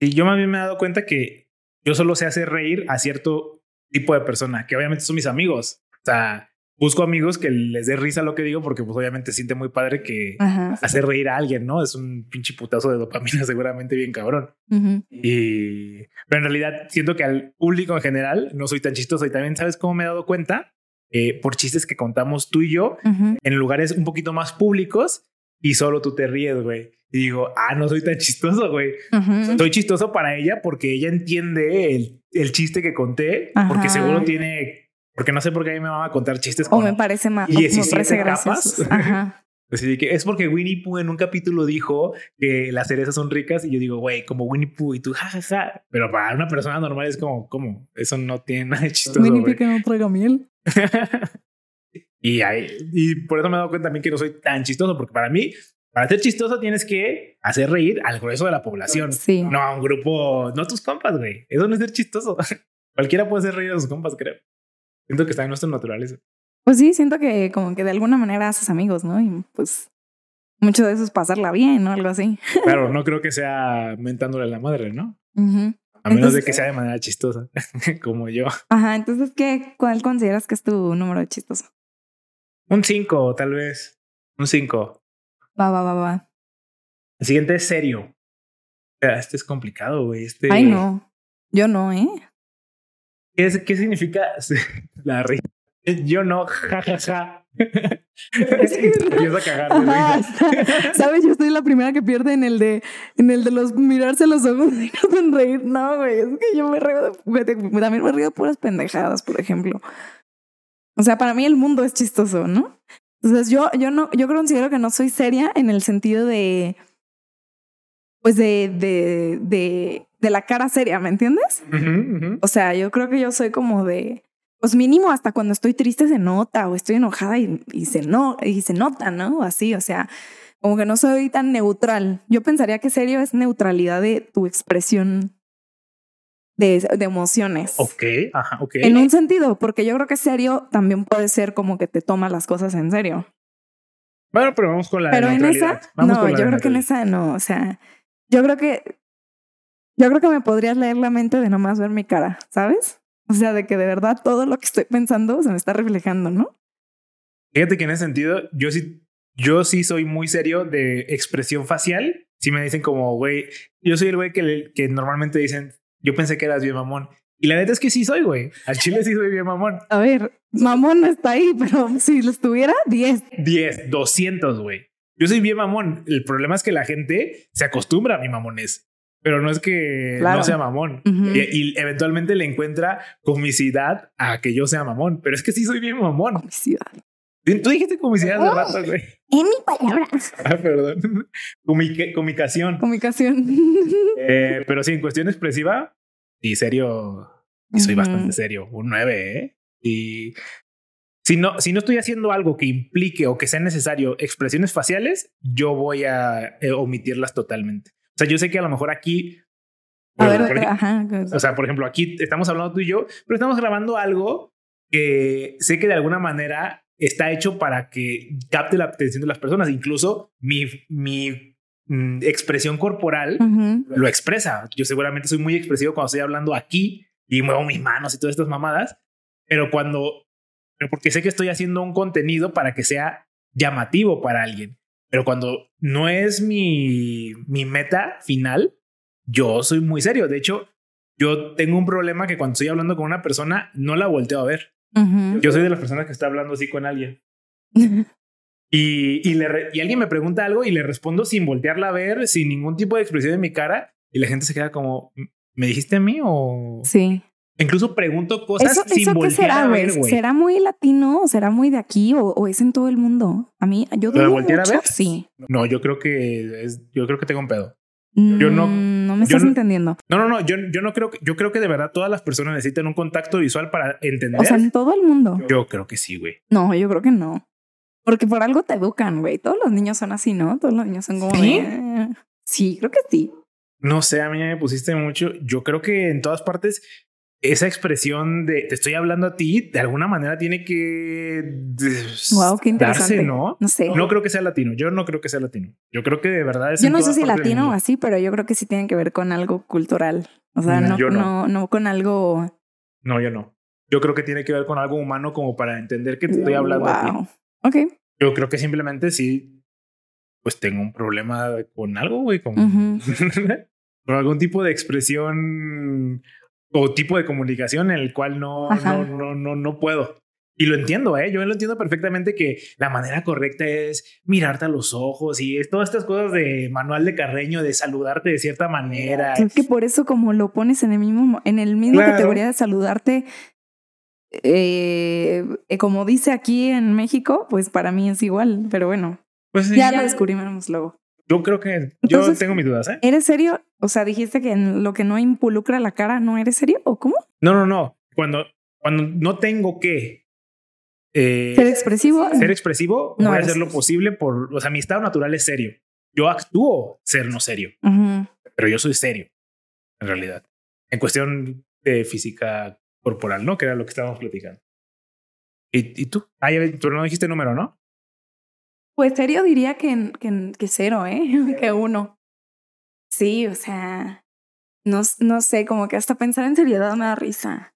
Y yo más bien me he dado cuenta que yo solo sé hacer reír a cierto tipo de persona, que obviamente son mis amigos. O sea, busco amigos que les dé risa lo que digo, porque pues obviamente siente muy padre que Ajá. hacer reír a alguien, ¿no? Es un pinche putazo de dopamina seguramente bien cabrón. Ujú. Y, pero en realidad siento que al público en general no soy tan chistoso. Y también, ¿sabes cómo me he dado cuenta? Eh, por chistes que contamos tú y yo Ujú. en lugares un poquito más públicos y solo tú te ríes, güey. Y digo, ah, no soy tan chistoso, güey. Ujú. Soy chistoso para ella porque ella entiende el, el chiste que conté, porque Ajá. seguro tiene, porque no sé por qué a mí me va a contar chistes O con me parece más, o me 17 parece gracioso. Ajá. Así que es porque Winnie Pooh en un capítulo dijo que las cerezas son ricas y yo digo, güey, como Winnie Pooh y tú, jajaja. Pero para una persona normal es como, ¿cómo? Eso no tiene nada de chistoso. Winnie. Pooh que no traiga miel. y, ahí, y por eso me he dado cuenta también que no soy tan chistoso, porque para mí, para ser chistoso tienes que hacer reír al grueso de la población. Sí. No a un grupo, no a tus compas, güey. Eso no es ser chistoso. Cualquiera puede hacer reír a sus compas, creo. Siento que está en nuestra naturaleza. Pues sí, siento que como que de alguna manera haces amigos, ¿no? Y pues mucho de eso es pasarla bien, ¿no? Algo así. Claro, no creo que sea mentándole a la madre, ¿no? A menos Entonces- de que sea de manera chistosa, como yo. Ajá, entonces, ¿qué, ¿cuál consideras que es tu número de chistoso? Un 5, tal vez. Un 5. Va, va, va, va. El siguiente es serio. O sea, Este es complicado, güey. Este, Ay, no. Yo no, ¿eh? ¿Qué, es- qué significa la risa? Yo no, jajaja. Empieza a cagar. de. ¿Sabes? Yo soy la primera que pierde en el de, en el de los mirarse los ojos y no sonreír. No, güey, es que yo me río de, de- también me río de puras pendejadas, por ejemplo. O sea, para mí el mundo es chistoso, ¿no? Entonces yo, yo no, yo considero que no soy seria en el sentido de, pues de, de, de, de la cara seria, ¿me entiendes? O sea, yo creo que yo soy como de, pues mínimo hasta cuando estoy triste se nota o estoy enojada y, y se no y se nota, ¿no? O Así, o sea, como que no soy tan neutral. Yo pensaría que serio es neutralidad de tu expresión de, de emociones. Ok, ajá, ok. En un sentido, porque yo creo que serio también puede ser como que te toma las cosas en serio. Bueno, pero vamos con la Pero en esa, Vamos no, yo creo que en esa no. O sea, yo creo que, yo creo que me podrías leer la mente de nomás ver mi cara, ¿sabes? O sea, de que de verdad todo lo que estoy pensando se me está reflejando, ¿no? Fíjate que en ese sentido, yo sí, yo sí soy muy serio de expresión facial. Si me dicen como, güey, yo soy el güey que, que normalmente dicen, yo pensé que eras bien mamón. Y la neta es que sí soy, güey. Al chile sí soy bien mamón. A ver, mamón no está ahí, pero si lo estuviera, 10. 10, 200, güey. Yo soy bien mamón. El problema es que la gente se acostumbra a mi mamones. Pero no es que Claro. no sea mamón. Ujú. y, y eventualmente le encuentra comicidad a que yo sea mamón. Pero es que sí soy bien mamón. Comicidad. Tú dijiste comicidad hace rato, güey. En mi palabra. Ah, perdón. Comique- comicación. Comunicación. Eh, pero sí, en cuestión expresiva, y serio, y soy Ujú. bastante serio. Un 9, ¿eh? Y si no, si no estoy haciendo algo que implique o que sea necesario expresiones faciales, yo voy a eh, omitirlas totalmente. O sea, yo sé que a lo mejor aquí. A ver, ajá. o sea, por ejemplo, aquí estamos hablando tú y yo, pero estamos grabando algo que sé que de alguna manera está hecho para que capte la atención de las personas. Incluso mi, mi mm, expresión corporal lo expresa. Yo seguramente soy muy expresivo cuando estoy hablando aquí y muevo mis manos y todas estas mamadas, pero cuando, pero porque sé que estoy haciendo un contenido para que sea llamativo para alguien. Pero cuando no es mi, mi meta final, yo soy muy serio. De hecho, yo tengo un problema que cuando estoy hablando con una persona, no la volteo a ver. Yo soy de las personas que está hablando así con alguien. Y, y, le re- y alguien me pregunta algo y le respondo sin voltearla a ver, sin ningún tipo de expresión en mi cara. Y la gente se queda como, ¿me dijiste a mí o...? Sí. Incluso pregunto cosas ¿Eso, sin eso qué voltear será, a güey? ver, güey. ¿Será muy latino o será muy de aquí o, o es en todo el mundo? A mí, yo ¿Lo de dudo voltear a mucho. ver? Sí. No, yo creo que es, yo creo que tengo un pedo. Yo no- Mm, No me yo estás no- entendiendo. No, no, no, yo, yo no creo que, yo creo que de verdad todas las personas necesitan un contacto visual para entender. O sea, en todo el mundo. yo creo que sí, güey. No, yo creo que no. Porque por algo te educan, güey. Todos los niños son así, ¿no? Todos los niños son como ¿Sí? "Eh". Sí, creo que sí. No sé, a mí me pusiste mucho. Yo creo que en todas partes esa expresión de te estoy hablando a ti, de alguna manera tiene que Wow, qué interesante. darse, ¿no? No sé. No creo que sea latino. Yo no creo que sea latino. Yo creo que de verdad es yo no sé si latino o así, pero yo creo que sí tiene que ver con algo cultural. O sea, Mm, no, no. no. no, con algo. No, yo no. Yo creo que tiene que ver con algo humano como para entender que te estoy hablando a ti. Wow. Ok. Yo creo que simplemente sí, pues tengo un problema con algo, güey, con, con algún tipo de expresión o tipo de comunicación en el cual no, no, no, no, no puedo. Y lo entiendo, ¿eh? Yo lo entiendo perfectamente que la manera correcta es mirarte a los ojos y es todas estas cosas de manual de Carreño, de saludarte de cierta manera. Es que por eso como lo pones en el mismo, en el mismo Claro. categoría de saludarte, eh, como dice aquí en México, pues para mí es igual. Pero bueno, Pues sí, ya lo descubrimos luego. Yo creo que yo Entonces- tengo mis dudas, ¿eh? ¿Eres serio? O sea, dijiste que en lo que no involucra la cara no eres serio o cómo? No, no, no. Cuando, cuando no tengo que eh, Ser expresivo. ser expresivo, No voy a hacer lo posible por, o sea, mi estado natural es serio. Yo actúo ser no serio, Ujú. pero yo soy serio, en realidad. En cuestión de física corporal, ¿no? Que era lo que estábamos platicando. ¿Y, y tú? Ah, ya, tú no dijiste número, ¿no? Pues serio diría que, que, que cero, ¿eh? que uno. Sí, o sea, no, no sé, como que hasta pensar en seriedad me da risa.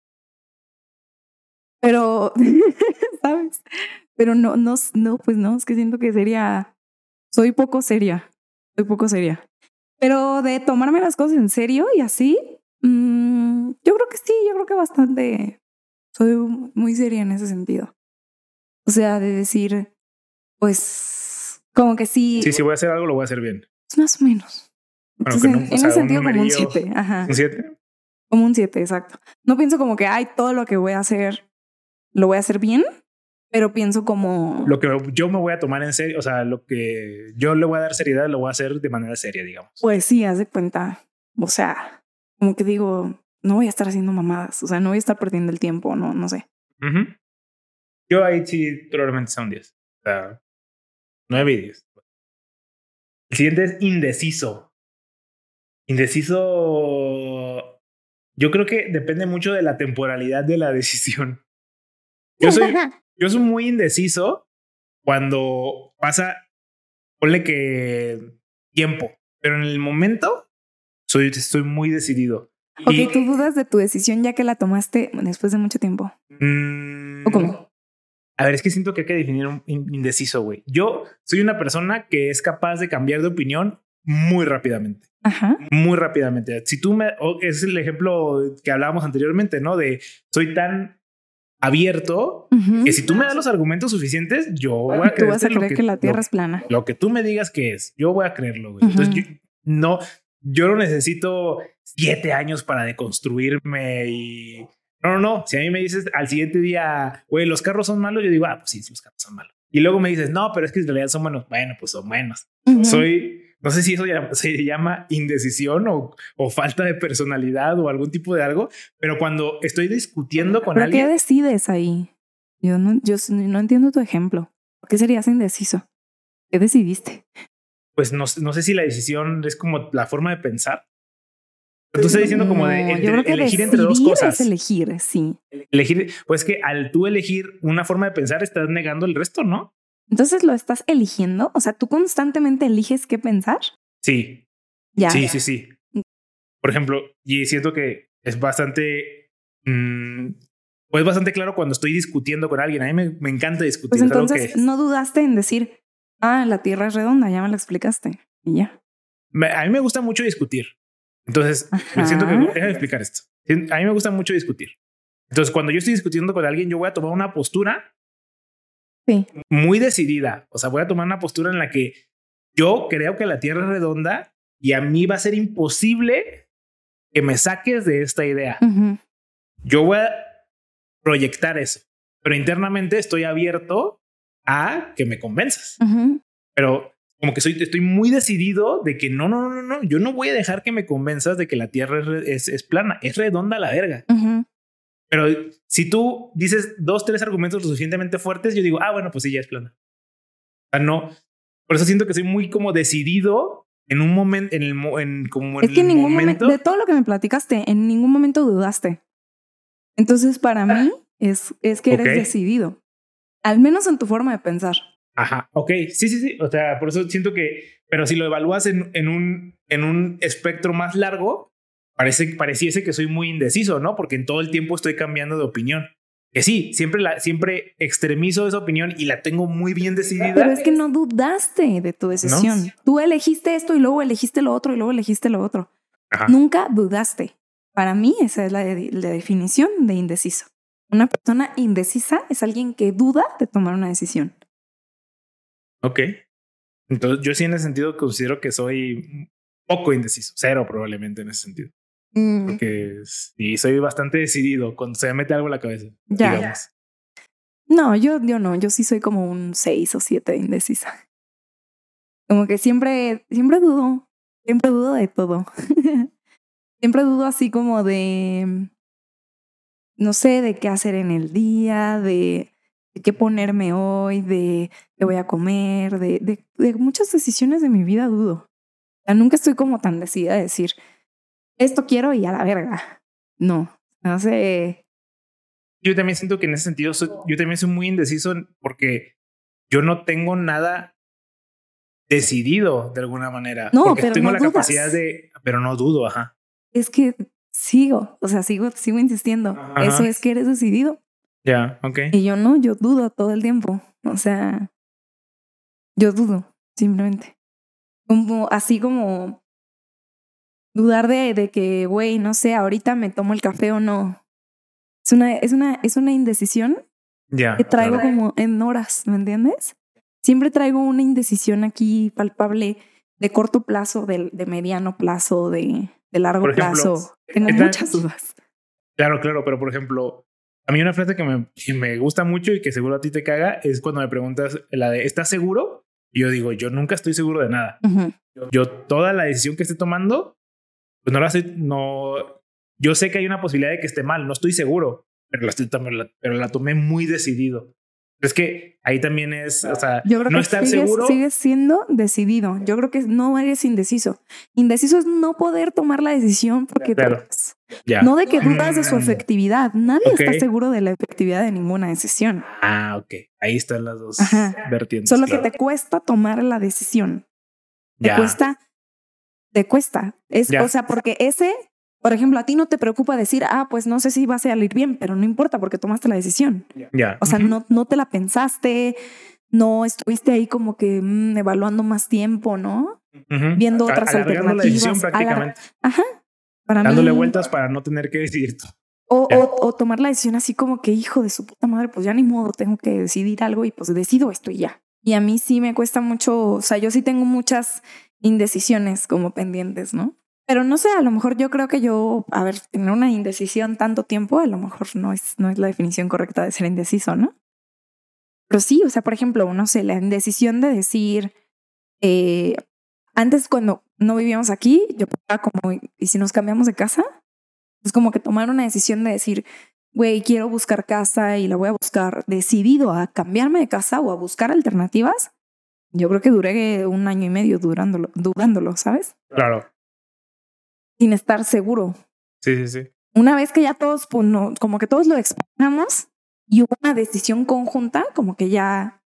Pero, ¿sabes? Pero no, no, no, pues no, es que siento que sería, soy poco seria, soy poco seria. Pero de tomarme las cosas en serio y así, mm, yo creo que sí, yo creo que bastante, soy muy seria en ese sentido. O sea, de decir, pues, como que sí. Sí, si voy a hacer algo, lo voy a hacer bien. Más o menos. Bueno, Entonces, no- en, o en sea, ese un sentido, como un numerillo- 7. Ajá. ¿Un 7? Como un 7, exacto. No pienso como que, ay, todo lo que voy a hacer, lo voy a hacer bien, pero pienso como. Lo que yo me voy a tomar en serio, o sea, lo que yo le voy a dar seriedad, lo voy a hacer de manera seria, digamos. Pues sí, haz de cuenta. O sea, como que digo, no voy a estar haciendo mamadas. O sea, no voy a estar perdiendo el tiempo, no, no sé. Yo ahí sí probablemente sea un 10. O sea, 9 y 10. El siguiente es indeciso. Indeciso. Yo creo que depende mucho de la temporalidad de la decisión. Yo soy, yo soy muy indeciso cuando pasa, ponle que tiempo, pero en el momento soy, estoy muy decidido. Y- Ok, tú dudas de tu decisión ya que la tomaste después de mucho tiempo. Mm, ¿O cómo? A ver, es que siento que hay que definir un in- indeciso, güey. Yo soy una persona que es capaz de cambiar de opinión muy rápidamente. Ajá. Muy rápidamente. Si tú me... es el ejemplo que hablábamos anteriormente, ¿no? De soy tan abierto que si tú me das los argumentos suficientes, yo voy a Tú creerte vas a creer que, la Tierra lo- es plana. lo que tú me digas que es, yo voy a creerlo, güey. Entonces, yo, no, yo no necesito siete años para deconstruirme y... No, no, no. Si a mí me dices al siguiente día, güey, los carros son malos, yo digo, ah, pues sí, los carros son malos. Y luego me dices, no, pero es que en realidad son buenos. Bueno, pues son buenos. Soy, no sé si eso ya- se llama indecisión o, o falta de personalidad o algún tipo de algo, pero cuando estoy discutiendo con ¿Pero qué alguien, decides ahí? Yo no, yo no entiendo tu ejemplo. ¿Por qué serías indeciso? ¿Qué decidiste? pues no, no sé si la decisión es como la forma de pensar. Tú estás diciendo como de entre- yo creo que elegir entre dos cosas. Es elegir, sí. Elegir, pues que al tú elegir una forma de pensar, estás negando el resto, ¿no? Entonces lo estás eligiendo. O sea, tú constantemente eliges qué pensar. Sí, Ya. sí, sí, sí. Por ejemplo, y siento que es bastante, mm, pues bastante claro cuando estoy discutiendo con alguien. A mí me, me encanta discutir. Pues entonces que- no dudaste en decir, ah, la Tierra es redonda, ya me lo explicaste. Y ya. me- a mí me gusta mucho discutir. Entonces, Ajá. siento que, déjame explicar esto. A mí me gusta mucho discutir. Entonces, cuando yo estoy discutiendo con alguien, yo voy a tomar una postura Sí. muy decidida. O sea, voy a tomar una postura en la que yo creo que la Tierra es redonda y a mí va a ser imposible que me saques de esta idea. Yo voy a proyectar eso, pero internamente estoy abierto a que me convenzas. Pero como que soy, estoy muy decidido de que no, no, no, no, yo no voy a dejar que me convenzas de que la Tierra es, es, plana, es redonda la verga. Ujú. Pero si tú dices dos, tres argumentos lo suficientemente fuertes, yo digo, ah, bueno, pues sí, ya es plana. O sea, no. Por eso siento que soy muy como decidido en un momento, en el, en como en Es que en ningún momento. momento, de todo lo que me platicaste, en ningún momento dudaste. Entonces, para mí, es, es que eres Ok. decidido. Al menos en tu forma de pensar. Ajá, ok, sí, sí, sí. O sea, por eso siento que, pero si lo evalúas en, en, un, en un espectro más largo, parece, pareciese que soy muy indeciso, ¿no? Porque en todo el tiempo estoy cambiando de opinión. Que sí, siempre, la, siempre extremizo esa opinión y la tengo muy bien decidida. Pero es que no dudaste de tu decisión. Tú elegiste esto y luego elegiste lo otro y luego elegiste lo otro. Ajá. Nunca dudaste. Para mí, esa es la, de- la definición de indeciso. Una persona indecisa es alguien que duda de tomar una decisión. Ok. Entonces, yo sí en ese sentido considero que soy poco indeciso, cero probablemente en ese sentido. Mm, Porque sí, soy bastante decidido cuando se me mete algo en la cabeza. Ya. digamos. No, yo, yo no. Yo sí soy como un 6 o 7 indecisa. Como que siempre, siempre dudo. Siempre dudo de todo. siempre dudo así como de, no sé, de qué hacer en el día, de, de qué ponerme hoy, de qué voy a comer, de, de, de muchas decisiones de mi vida dudo. O sea, nunca estoy como tan decidida de decir, esto quiero y a la verga. No, no sé. Yo también siento que en ese sentido soy- yo también soy muy indeciso porque yo no tengo nada decidido de alguna manera. No, porque pero tengo no la dudas. capacidad de, pero no dudo, ajá. Es que sigo, o sea, sigo, sigo insistiendo. Ajá. Eso es que eres decidido. Ya, ok. Y yo no, yo dudo todo el tiempo. O sea, yo dudo, simplemente. Como, así como dudar de, de que, güey, no sé, ahorita me tomo el café o no. Es una, es una, es una indecisión Ya. que traigo claro. como en horas, ¿me entiendes? Siempre traigo una indecisión aquí palpable de corto plazo, de, de mediano plazo, de, de largo ejemplo, plazo. Tengo ¿qué tal- muchas dudas. Claro, claro, pero por ejemplo, a mí una frase que me, que me gusta mucho y que seguro a ti te caga es cuando me preguntas la de ¿estás seguro? Y yo digo, yo nunca estoy seguro de nada. Yo toda la decisión que esté tomando, pues no la estoy, no, yo sé que hay una posibilidad de que esté mal, no estoy seguro, pero la, estoy, la- pero la tomé muy decidido. Es que ahí también es, o sea, Yo creo no que estar sigues, seguro. sigues siendo decidido. Yo creo que no eres indeciso. Indeciso es no poder tomar la decisión porque Claro. dudas. Ya. No de que dudas de su Mm. efectividad. Nadie está seguro de la efectividad de ninguna decisión. Ah, ok. Ahí están las dos Ajá. vertientes. Solo claro. que te cuesta tomar la decisión. Te Ya. cuesta, te cuesta. Es, Ya. o sea, porque ese, por ejemplo, a ti no te preocupa decir, ah, pues no sé si va a salir bien, pero no importa porque tomaste la decisión. Ya. O sea, no, no te la pensaste, no estuviste ahí como que mm, evaluando más tiempo, ¿no? Viendo A- otras alargando la decisión alternativas, prácticamente. Ajá. Para Dándole mí, vueltas para no tener que decidir todo. O, Ya. o, o tomar la decisión así como que, hijo de su puta madre, pues ya ni modo, tengo que decidir algo y pues decido esto y ya. Y a mí sí me cuesta mucho, o sea, yo sí tengo muchas indecisiones como pendientes, ¿no? Pero no sé, a lo mejor yo creo que yo, a ver, tener una indecisión tanto tiempo, a lo mejor no es, no es la definición correcta de ser indeciso, ¿no? Pero sí, o sea, por ejemplo, no sé, la indecisión de decir, eh, antes cuando no vivíamos aquí, yo pensaba como, ¿y si nos cambiamos de casa? Es como que tomar una decisión de decir, güey, quiero buscar casa y la voy a buscar decidido a cambiarme de casa o a buscar alternativas. Yo creo que duré un año y medio durándolo, dudándolo, ¿sabes? Claro. Sin estar seguro. Sí, sí, sí. Una vez que ya todos, pues, no- como que todos lo exploramos y hubo una decisión conjunta, como que ya,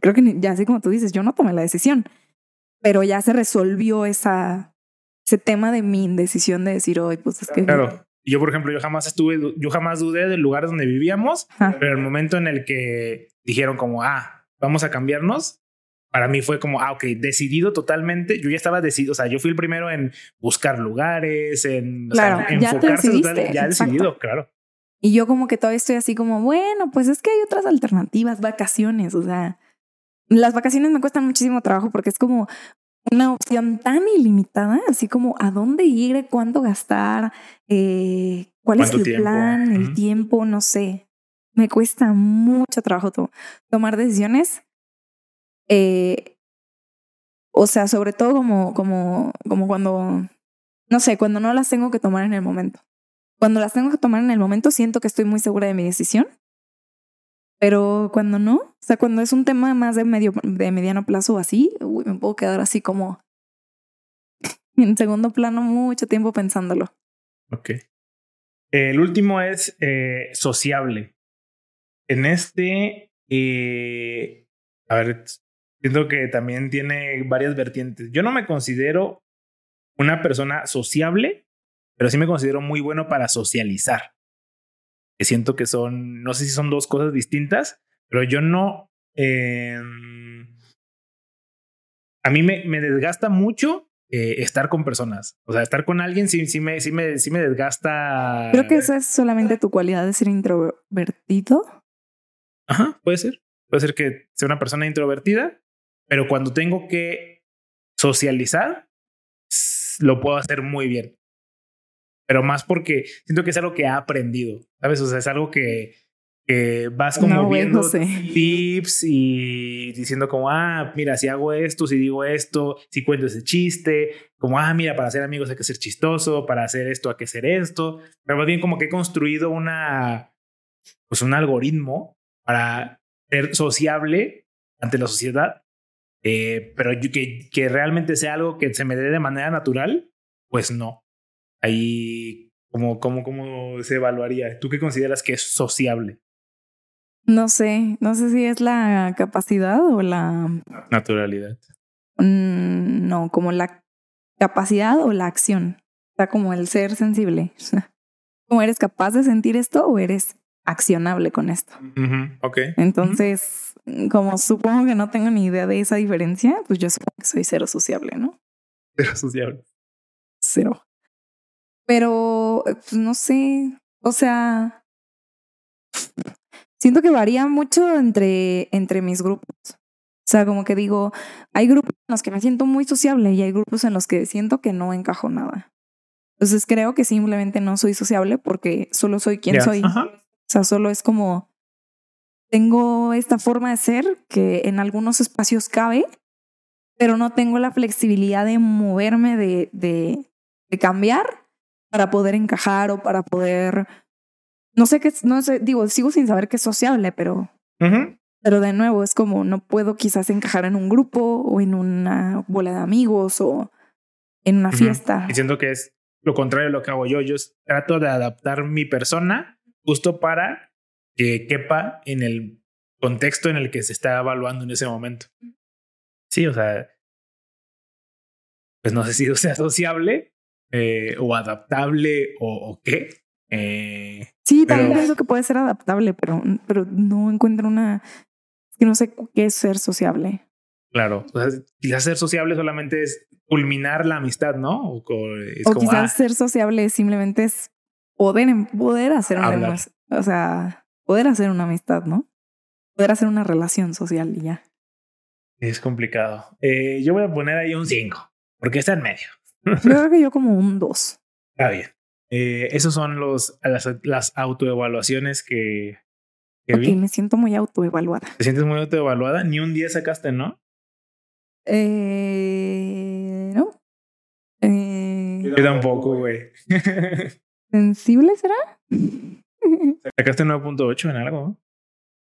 creo que ya así como tú dices, yo no tomé la decisión, pero ya se resolvió esa, ese tema de mi indecisión de decir, hoy, pues es que... Claro. Yo, por ejemplo, yo jamás estuve, yo jamás dudé del lugar donde vivíamos, Ajá. pero el momento en el que dijeron como, ah, vamos a cambiarnos, para mí fue como, ah, ok, decidido totalmente. Yo ya estaba decidido, o sea, yo fui el primero en buscar lugares, en o sea, Claro, ya te enfocarse decidiste, total- ya exacto. decidido, claro. Y yo como que todavía estoy así como, bueno, pues es que hay otras alternativas, vacaciones, o sea, las vacaciones me cuestan muchísimo trabajo porque es como una opción tan ilimitada, así como a dónde ir, cuánto gastar, eh, cuál es ¿Cuánto el tiempo? plan, el Ujú. tiempo, no sé. Me cuesta mucho trabajo to- tomar decisiones. Eh, o sea, sobre todo como, como, como cuando, no sé, cuando no las tengo que tomar en el momento. Cuando las tengo que tomar en el momento, siento que estoy muy segura de mi decisión. Pero cuando no, o sea, cuando es un tema más de medio, de mediano plazo así, uy, me puedo quedar así como en segundo plano mucho tiempo pensándolo. Ok. El último es eh, sociable. En este, eh, a ver, siento que también tiene varias vertientes. Yo no me considero una persona sociable, pero sí me considero muy bueno para socializar. Que siento que son, no sé si son dos cosas distintas, pero yo no... eh, a mí me, me desgasta mucho eh, estar con personas. O sea, estar con alguien sí, sí, me, sí, me, sí me desgasta. Creo que esa es solamente tu cualidad de ser introvertido. Ajá, puede ser. Puede ser que sea una persona introvertida, pero cuando tengo que socializar, lo puedo hacer muy bien. Pero más porque siento que es algo que he aprendido, ¿sabes? O sea, es algo que, que vas como No, viendo José. tips y diciendo como, ah, mira, si hago esto, si digo esto, si cuento ese chiste, como, ah, mira, para ser amigos hay que ser chistoso, para hacer esto hay que ser esto. Pero más bien como que he construido una, pues un algoritmo para ser sociable ante la sociedad, eh, pero yo- que, que realmente sea algo que se me dé de manera natural, pues no. Ahí, como, como, ¿cómo se evaluaría? ¿Tú qué consideras que es sociable? No sé, no sé si es la capacidad o la... Naturalidad. mm, No, como la capacidad o la acción. O sea, como el ser sensible. Como eres capaz de sentir esto o eres accionable con esto. Ujú, Ok. Entonces, como supongo que no tengo ni idea de esa diferencia, pues yo supongo que soy cero sociable, ¿no? Pero sociable. Cero. Pero, eh, pues no sé, o sea, siento que varía mucho entre, entre mis grupos. O sea, como que digo, hay grupos en los que me siento muy sociable y hay grupos en los que siento que no encajo nada. Entonces creo que simplemente no soy sociable porque solo soy quien soy. Ajá. O sea, solo es como tengo esta forma de ser que en algunos espacios cabe, pero no tengo la flexibilidad de moverme, de, de, de cambiar para poder encajar o para poder, no sé qué, no sé, digo, sigo sin saber qué es sociable, pero, Ujú. pero de nuevo es como no puedo quizás encajar en un grupo o en una bola de amigos o en una Ujú. fiesta. Y siento que es lo contrario de lo que hago yo. Yo trato de adaptar mi persona justo para que quepa en el contexto en el que se está evaluando en ese momento. Sí, o sea, pues no sé si sea sociable eh, o adaptable o, o qué. Eh, Sí, también pienso que puede ser adaptable, pero, pero no encuentro una, es que no sé qué es ser sociable. claro, o sea, quizás ser sociable solamente es culminar la amistad, ¿no? O, es o como, quizás ah, ser sociable simplemente es poder, poder hacer una, o sea, poder hacer una amistad, ¿no? Poder hacer una relación social y ya. es complicado. Eh, yo voy a poner ahí un 5, porque está en medio. Yo creo que yo como un dos. Está bien. Eh, esos son los, las, las autoevaluaciones que, que Ok, vi. me siento muy autoevaluada. ¿Te sientes muy autoevaluada? Ni un 10 sacaste, ¿no? Eh, ¿No? Eh, Yo tampoco, güey. ¿Sensible será? sacaste 9.8 en algo.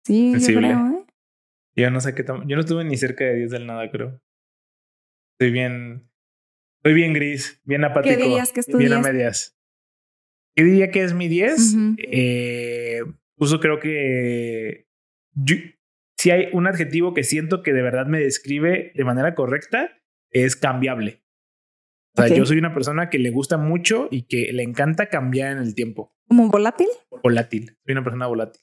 sí, yo Sensible. creo, ¿eh? Yo no sé qué. Yo no estuve ni cerca de 10 del nada, creo. Estoy bien... Estoy bien gris, bien apático. dirías que es tu Bien a 10? medias. ¿Qué diría que es mi 10? Ujú. eh, justo creo que... yo- si hay un adjetivo que siento que de verdad me describe de manera correcta, es cambiable. O sea, yo soy una persona que le gusta mucho y que le encanta cambiar en el tiempo. ¿Como volátil? Volátil. Soy una persona volátil.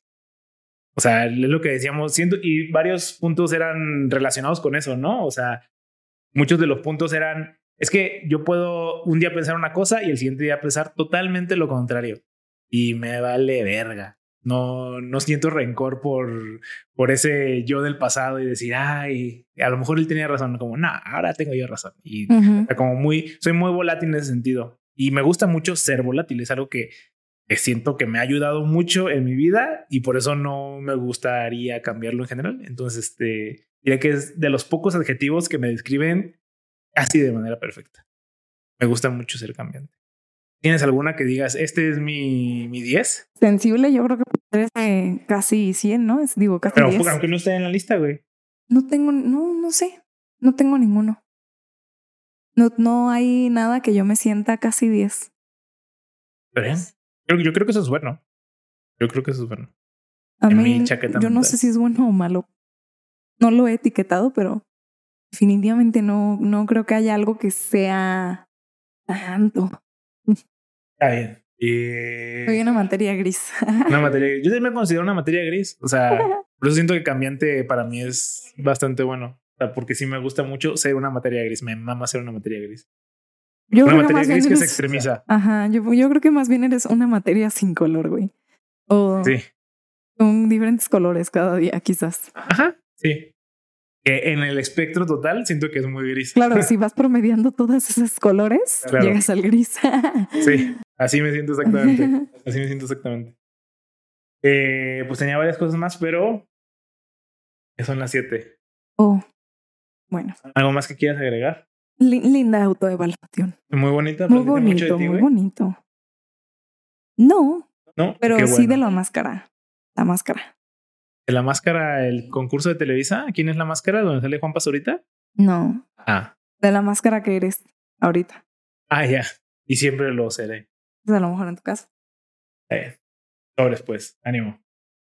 O sea, es lo que decíamos, siento, y varios puntos eran relacionados con eso, ¿no? O sea, muchos de los puntos eran, es que yo puedo un día pensar una cosa y el siguiente día pensar totalmente lo contrario. Y me vale verga. No, no siento rencor por, por ese yo del pasado y decir, ay, a lo mejor él tenía razón. Como, no, ahora tengo yo razón. Y o sea, como muy, soy muy volátil en ese sentido. Y me gusta mucho ser volátil. Es algo que siento que me ha ayudado mucho en mi vida y por eso no me gustaría cambiarlo en general. Entonces, este, diría que es de los pocos adjetivos que me describen casi de manera perfecta. Me gusta mucho ser cambiante. ¿Tienes alguna que digas, este es mi, mi 10? Sensible, yo creo que ser casi 100, ¿no? Es, digo, casi Pero 10. aunque no esté en la lista, güey. No tengo, no, no sé. No tengo ninguno. No, no hay nada que yo me sienta casi 10. Pero, ¿eh? Yo, yo creo que eso es bueno. Yo creo que eso es bueno. A En mí, mi chaqueta yo no sé si es bueno o malo. No lo he etiquetado, pero definitivamente no, no creo que haya algo que sea tanto. Está bien. Y... Soy una materia gris. Una materia gris. Yo también me considero una materia gris. O sea, por eso siento que cambiante para mí es bastante bueno. O sea, porque sí me gusta mucho ser una materia gris. Me mama ser una materia gris. Yo Una creo que materia más bien gris que se extremiza. Ajá, yo, yo creo que más bien eres una materia sin color, güey. O Sí. con diferentes colores cada día, quizás. Ajá. Sí. Que en el espectro total siento que es muy gris. Claro, si vas promediando todos esos colores, Claro. llegas al gris. Sí. Así me siento exactamente. Así me siento exactamente. Eh, pues tenía varias cosas más, pero son las siete. Oh, bueno, ¿Algo más que quieras agregar? Li- linda autoevaluación. Muy bonita. Muy mucho bonito, ti, muy bonito. No, No, pero Qué sí de bueno. la máscara. La máscara. ¿De la máscara, el concurso de Televisa? ¿Quién es la máscara? ¿Donde sale Juan Pazurita? No, Ah. de la máscara que eres ahorita. Ah, ya. Y siempre lo seré. Pues a lo mejor en tu casa. Eh, sobres, pues. Ánimo.